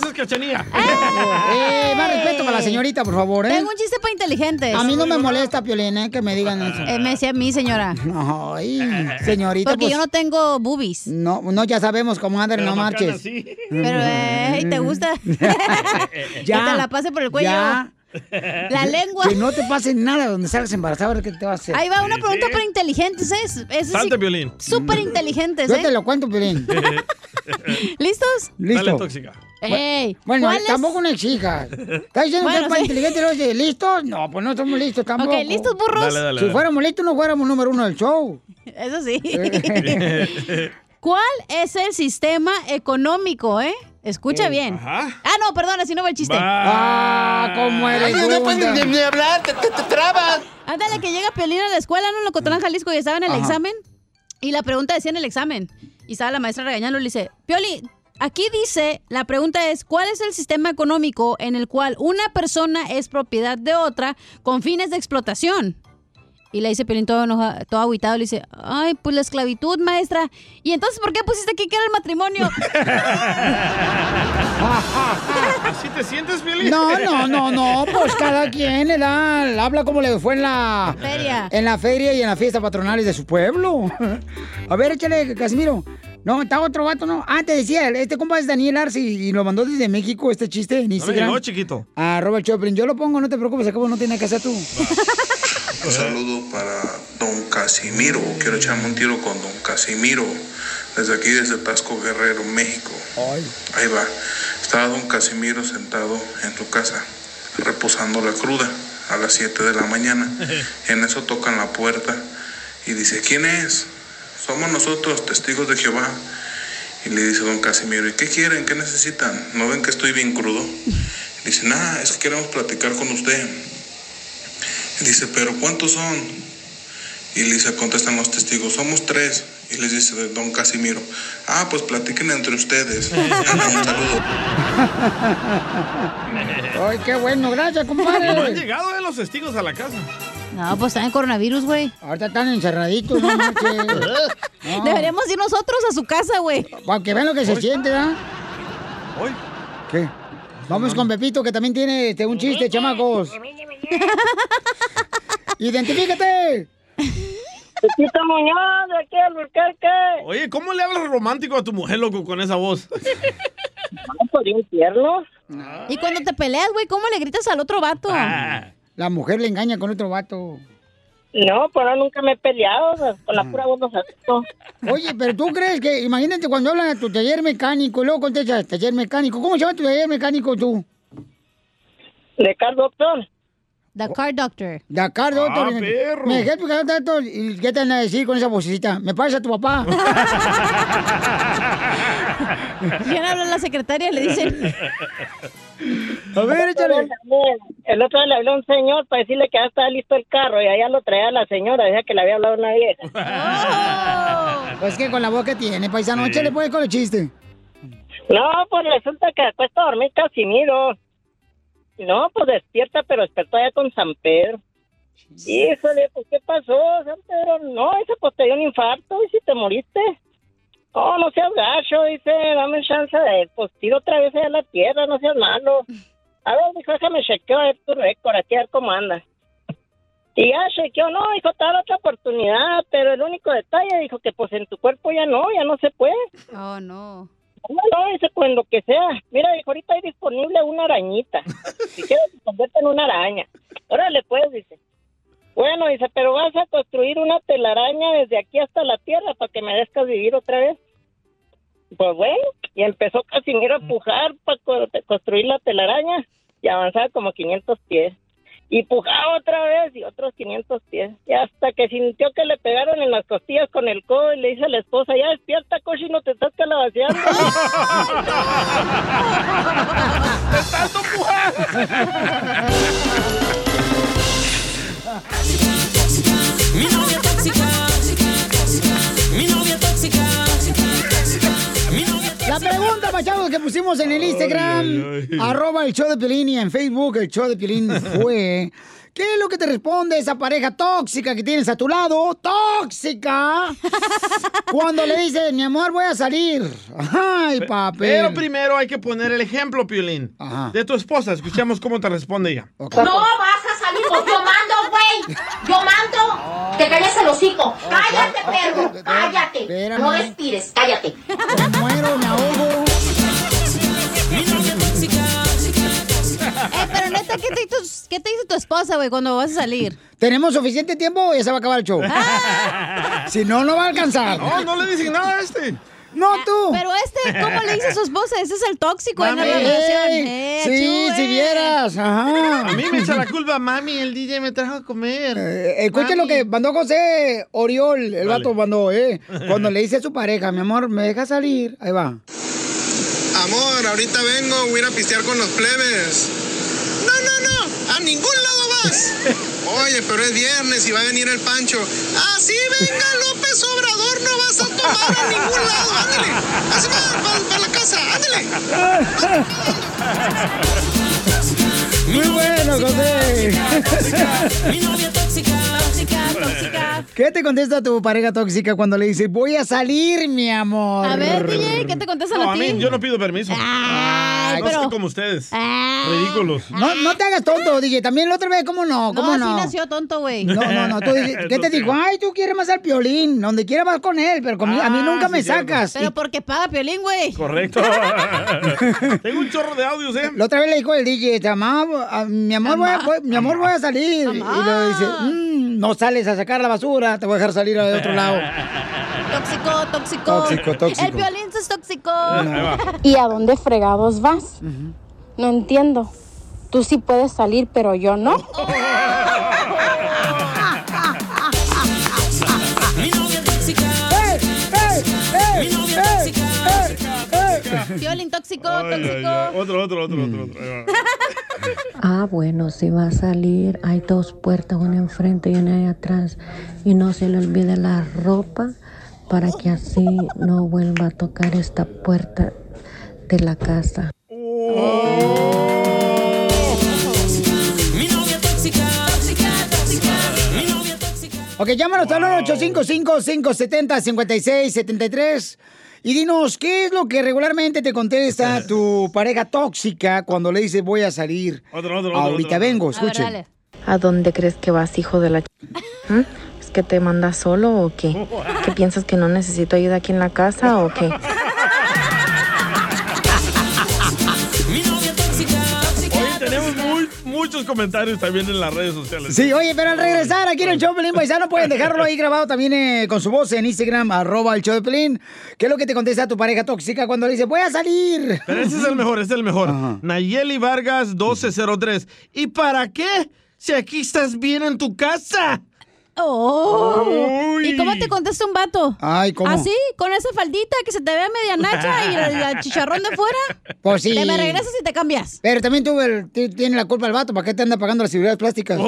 Adivinanzas, cachanía. Eh, más respeto para la señorita, por favor, ¿eh? Tengo un chiste para inteligentes. A mí no me molesta, Piolín, ¿eh? Que me digan eso. Eh, me decía a mí, señora. Ay, señorita, Porque pues... yo no tengo boobies. No, no, ya sabemos, comadre, Pero no marches. sí. Pero, eh, ¿te gusta? Ya. Que te la pase por el cuello. Ya. La lengua. Que no te pase nada donde salgas embarazada, a ver qué te va a hacer. Ahí va una pregunta para inteligentes, ¿es? es Salte, Piolín. Súper inteligentes, Yo ¿eh? te lo cuento, Pelín. ¿Listos? Listo. Dale, tóxica. Ey, Bueno, ¿cuál es? tampoco no exijas. ¿Estás diciendo que es para sí. los de listos? No, pues no somos listos tampoco. Ok, ¿listos, burros? Dale, dale, si dale. fuéramos listos, no fuéramos número uno del show. Eso sí. ¿Cuál es el sistema económico, eh? Escucha bien. Ah, no, perdón, así no va el chiste. Ah, ¿cómo eres? Ay, no puedes ni- ni hablar, te, te- te trabas. Ándale, que llega Piolín a la escuela, ¿no? En Locotlán, Jalisco, y estaba en el Ajá. examen. Y la pregunta decía en el examen. Y estaba la maestra regañando y le dice, Pioli, aquí dice, la pregunta es, ¿cuál es el sistema económico en el cual una persona es propiedad de otra con fines de explotación? Y le dice Piolín todo, enoja- todo aguitado, le dice, ay, pues la esclavitud, maestra. ¿Y entonces por qué pusiste aquí que era el matrimonio? ¿Así te sientes, Piolín? No, no, no, no, pues cada quien le da, habla como le fue en la Feria. En la feria y en las fiestas patronales de su pueblo. A ver, échale, Casimiro. No, está otro vato, ¿no? Ah, te decía, este compa es Daniel Arce y lo mandó desde México este chiste en No me Instagram. llegó, chiquito. A Robert Choplin. Yo lo pongo, no te preocupes, acabo no tiene que hacer tú. Un saludo para don Casimiro. Quiero echarme un tiro con don Casimiro. Desde aquí, desde Tasco Guerrero, México. Ahí va. Estaba don Casimiro sentado en su casa, reposando la cruda a las 7 de la mañana. En eso tocan la puerta y dice, ¿quién es? Somos nosotros, testigos de Jehová. Y le dice don Casimiro, ¿y qué quieren? ¿Qué necesitan? ¿No ven que estoy bien crudo? Y dice, nada, es que queremos platicar con usted. Dice, ¿pero cuántos son? Y le dice, contestan los testigos, somos tres. Y les dice don Casimiro, ah, pues platiquen entre ustedes. Un saludo. Ay, qué bueno, gracias, No han compadre. llegado eh, los testigos a la casa. No, pues están en coronavirus, güey. Ahorita están encerraditos, no. No. Deberíamos ir nosotros a su casa, güey. Para que vean lo que se siente, ¿ah? Hoy. ¿Qué? Vamos con Pepito, que también tiene este, un chiste, chamacos. ¡Identifícate! Pepito Muñoz, de aquí al Burquerque. Oye, ¿cómo le hablas romántico a tu mujer, loco, con esa voz? por infierno. Y cuando te peleas, güey, ¿cómo le gritas al otro vato? Ah. La mujer le engaña con otro vato. No, pero nunca me he peleado, o sea, con la pura voz no. Oye, pero tú crees que, imagínate cuando hablan de tu taller mecánico, y luego contestas, taller mecánico. ¿Cómo se llama tu taller mecánico tú? ¿De Car Car Doctor. The Car Doctor. Ah, perro. Me dejé tu Car Doctor. ¿Y qué te van a decir con esa vocecita? ¿Me pasa a tu papá? ¿Quién habla la secretaria? Le dicen. A ver, échale. El otro día le habló a un señor para decirle que ya estaba listo el carro y allá lo traía la señora, decía que le había hablado una vieja. Pues que con la voz que tiene, paisano, échale pues con el chiste. No, pues resulta que acuesta a dormir Casimiro. No, pues despierta, pero despertó allá con San Pedro. Híjole, pues ¿qué pasó, San Pedro? No, dice, pues te dio un infarto y si te moriste. No, no seas gacho, dice, dame chance de, pues tiro otra vez allá a la tierra, no seas malo. A ver, dijo, déjame chequeo a ver tu récord, aquí a ver cómo anda. Y ya chequeó, no, dijo, te otra oportunidad, pero el único detalle, dijo que pues en tu cuerpo ya no, ya no se puede. Oh, no. No, dice, pues lo que sea. Mira, dijo, ahorita hay disponible una arañita. Si quieres, te convierte en una araña. Órale, pues, dice. Bueno, dice, pero vas a construir una telaraña desde aquí hasta la tierra para que me dejes vivir otra vez. Pues bueno, y empezó Casimiro a pujar para construir la telaraña y avanzaba como 500 pies. Y pujaba otra vez y otros 500 pies. Y hasta que sintió que le pegaron en las costillas con el codo y le dice a la esposa, ya despierta, coche, no te estás calabaceando. Mi novia pregunta, machados, que pusimos en el Instagram, arroba el show de Piolín y en Facebook el show de Piolín fue... ¿Qué es lo que te responde esa pareja tóxica que tienes a tu lado? ¡Tóxica! Cuando le dices, mi amor, voy a salir. ¡Ay, papel! Pero primero hay que poner el ejemplo, Piolín, de tu esposa. Escuchamos cómo te responde ella. No vas a salir, pues yo mando, güey. Yo mando. Te calles el hocico. Cállate, perro. Cállate. No respires, cállate. Me muero, me ahogo. Eh, pero neta, ¿qué te, dice- ¿qué te dice tu esposa, güey, cuando vas a salir? ¿Tenemos suficiente tiempo o ya se va a acabar el show? si no, no va a alcanzar. No, no le dicen nada a este. No, tú. Pero este, ¿cómo le dice a su esposa? Ese es el tóxico en la relación. Eh, sí, si eh. vieras. Ajá. A mí me echa la culpa, mami, el DJ me trajo a comer. Eh, Escuchen lo que mandó José Oriol, el vato mandó, ¿eh? Cuando le dice a su pareja, mi amor, ¿me deja salir? Ahí va. Amor, ahorita vengo, voy a ir a pistear con los plebes. Ningún lado vas. Oye, pero es viernes y va a venir el Pancho. Ah, sí, venga, López Obrador, no vas a tomar a ningún lado. Ándale, así va, para la casa, ándale. Muy bueno, José. Mi novia tóxica. Tóxica, tóxica. ¿Qué te contesta tu pareja tóxica cuando le dice, voy a salir, mi amor? A ver, DJ, ¿qué te contestan No, a a ti? mí yo no pido permiso. Ay, no pero- soy como ustedes. Ah. Ridículos. No, no te hagas tonto, DJ. También la otra vez, ¿cómo no? ¿Cómo No, no? sí nació tonto, güey. No, no, no. Tú dices- ¿Qué te dijo? Ay, tú quieres más al piolín. Donde quiera vas con él, pero conmigo- a mí Ah, nunca sí, me cierto. sacas. Pero Y porque paga Piolín, güey. Correcto. Tengo un chorro de audios, ¿eh? La otra vez le dijo el DJ, "Amá, a- mi amor, voy a, voy- mi amor, voy a salir. Y le dice, "Mm, no sales a sacar la basura, te voy a dejar salir al otro lado. Tóxico, tóxico. Tóxico, tóxico. El Piolín es tóxico. ¿Y a dónde fregados vas? No entiendo. Tú sí puedes salir, pero yo no. Mi Piolín tóxico, Ay, tóxico. ay. Otro, otro, otro, otro, otro. Ah, bueno, si va a salir, hay dos puertas, una enfrente y una ahí atrás. Y no se le olvide la ropa para que así no vuelva a tocar esta puerta de la casa. Mi novia tóxica. Tóxica, tóxica. Mi novia tóxica. Ok, llámanos al 855-570-5673 y dinos, ¿qué es lo que regularmente te contesta tu pareja tóxica cuando le dices voy a salir? Otro, otro, otro, Ahorita otro. vengo, A ver, escuchen. dale. ¿A dónde crees que vas, hijo de la... ch- ¿Mm? ¿Es que te mandas solo o qué? ¿Qué piensas que no necesito ayuda aquí en la casa o qué? Comentarios también en las redes sociales. Sí, oye, pero al regresar aquí en el show de Pelín Paisano pueden dejarlo ahí grabado también eh, con su voz en Instagram, arroba el show de Pelín. ¿Qué es lo que te contesta tu pareja tóxica cuando le dice voy a salir? Pero ese es el mejor, ese es el mejor. Nayeli Vargas 1203. ¿Y para qué? Si aquí estás bien en tu casa. Oh. ¿Y cómo te contesta un vato? Ay, ¿cómo? ¿Así? ¿Con esa faldita que se te vea media nacha y el, el chicharrón de fuera? Pues sí. Te me regresas y te cambias. Pero también tú el- ti- tienes la culpa el vato, ¿para qué te anda pagando las seguridades plásticas?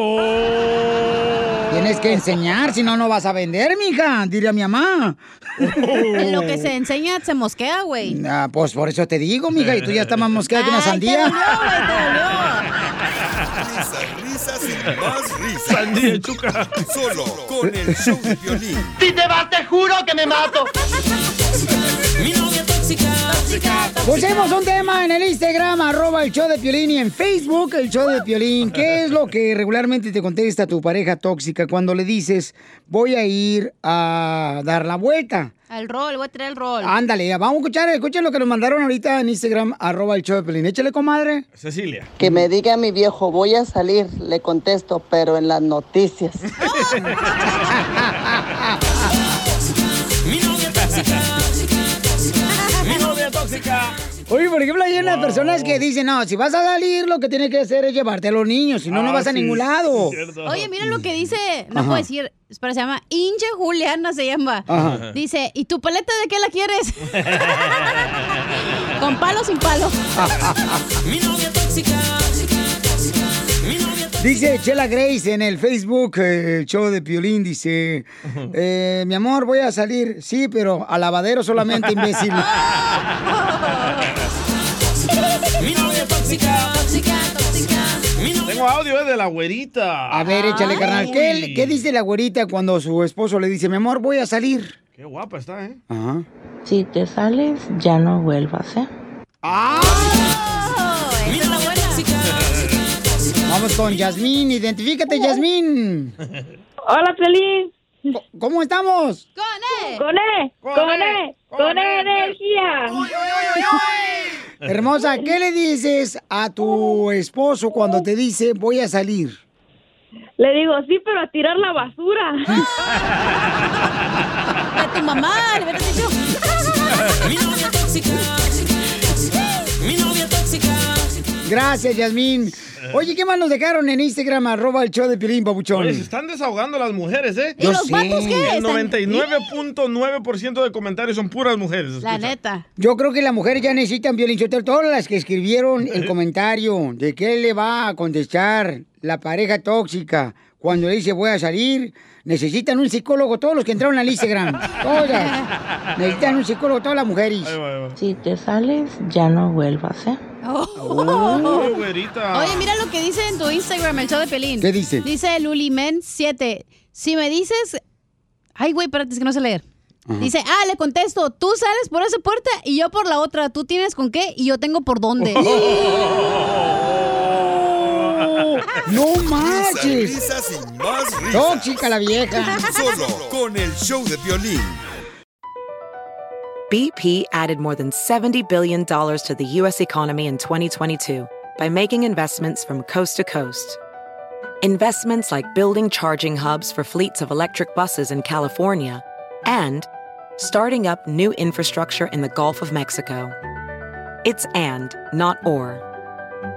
Tienes que enseñar, si no, no vas a vender, mija, diría mi mamá. En lo que se enseña se mosquea, güey. Ah, pues por eso te digo, mija, y tú ya estás más mosqueada que una sandía. te. Risas, risas y más risas. Sandía chuca. Solo con el show de violín. Si te vas, te juro que me mato. Tóxica, Pusimos un tema en el Instagram, arroba el show de Piolín, y en Facebook, el show de Piolín. ¿Qué es lo que regularmente te contesta tu pareja tóxica cuando le dices, voy a ir a dar la vuelta? Al rol, voy a traer el rol. Ándale, vamos a escuchar, escuchen lo que nos mandaron ahorita en Instagram, arroba el show de Piolín. Échale, comadre. Cecilia. Que me diga mi viejo, voy a salir, le contesto, pero en las noticias. Mi novia tóxica. Oye, por ejemplo, hay unas personas que dicen, no, si vas a salir, lo que tienes que hacer es llevarte a los niños, si no, no Ah, vas a ningún lado. Oye, miren lo que dice, no Ajá. puedo decir, pero se llama Inge Juliana, se llama. Ajá. Dice, ¿y tu paleta de qué la quieres? ¿Con palo o sin palo? Mi novia tóxica. Dice Chela Grace en el Facebook, eh, el show de Piolín, dice, eh, mi amor, voy a salir. Sí, pero al lavadero solamente, imbécil. Mi novia tóxica. Tóxica, tóxica. Mi novia Tengo audio eh, de la güerita. A ver, échale, carnal. ¿Qué, qué dice la güerita cuando su esposo le dice, mi amor, voy a salir? Qué guapa está, ¿eh? Ajá. Si te sales, ya no vuelvas, ¿eh? ¡Oh! Vamos con Yasmín, identifícate, Yasmín. Hola, Pelín. Co- ¿Cómo estamos? ¡Con él! Con E, con E, con E energía. Hermosa, ¿qué le dices a tu esposo cuando te dice voy a salir? Le digo, sí, pero a tirar la basura. A tu mamá, le hubieras dicho. Mi novia tóxica. Gracias, Yasmín. Oye, ¿qué más nos dejaron en Instagram? Arroba el show de Pilín, papuchón. Oye, se están desahogando las mujeres, ¿eh? ¿Y Yo los vatos qué? El 99.9% de comentarios son puras mujeres. escucha. neta. Yo creo que las mujeres ya necesitan violinchoter, todas las que escribieron el comentario de qué le va a contestar la pareja tóxica cuando le dice voy a salir. Necesitan un psicólogo, todos los que entraron al Instagram. Todas. Necesitan un psicólogo, todas las mujeres. Si te sales, ya no vuelvas, ¿eh? Oh, güerita. Oye, mira lo que dice en tu Instagram, el show de Pelín. ¿Qué dice? Dice Lulimen7. Si me dices. Ay, güey, espérate, es que no sé leer. Ajá. Dice, ah, le contesto, tú sales por esa puerta y yo por la otra. Tú tienes con qué y yo tengo por dónde. ¡No marches! Risas y más risas. Tóxica la vieja. Solo con el show de violín. BP added more than $70 billion to the U.S. economy in 2022 by making investments from coast to coast. Investments like building charging hubs for fleets of electric buses in California and starting up new infrastructure in the Gulf of Mexico. It's and, not or.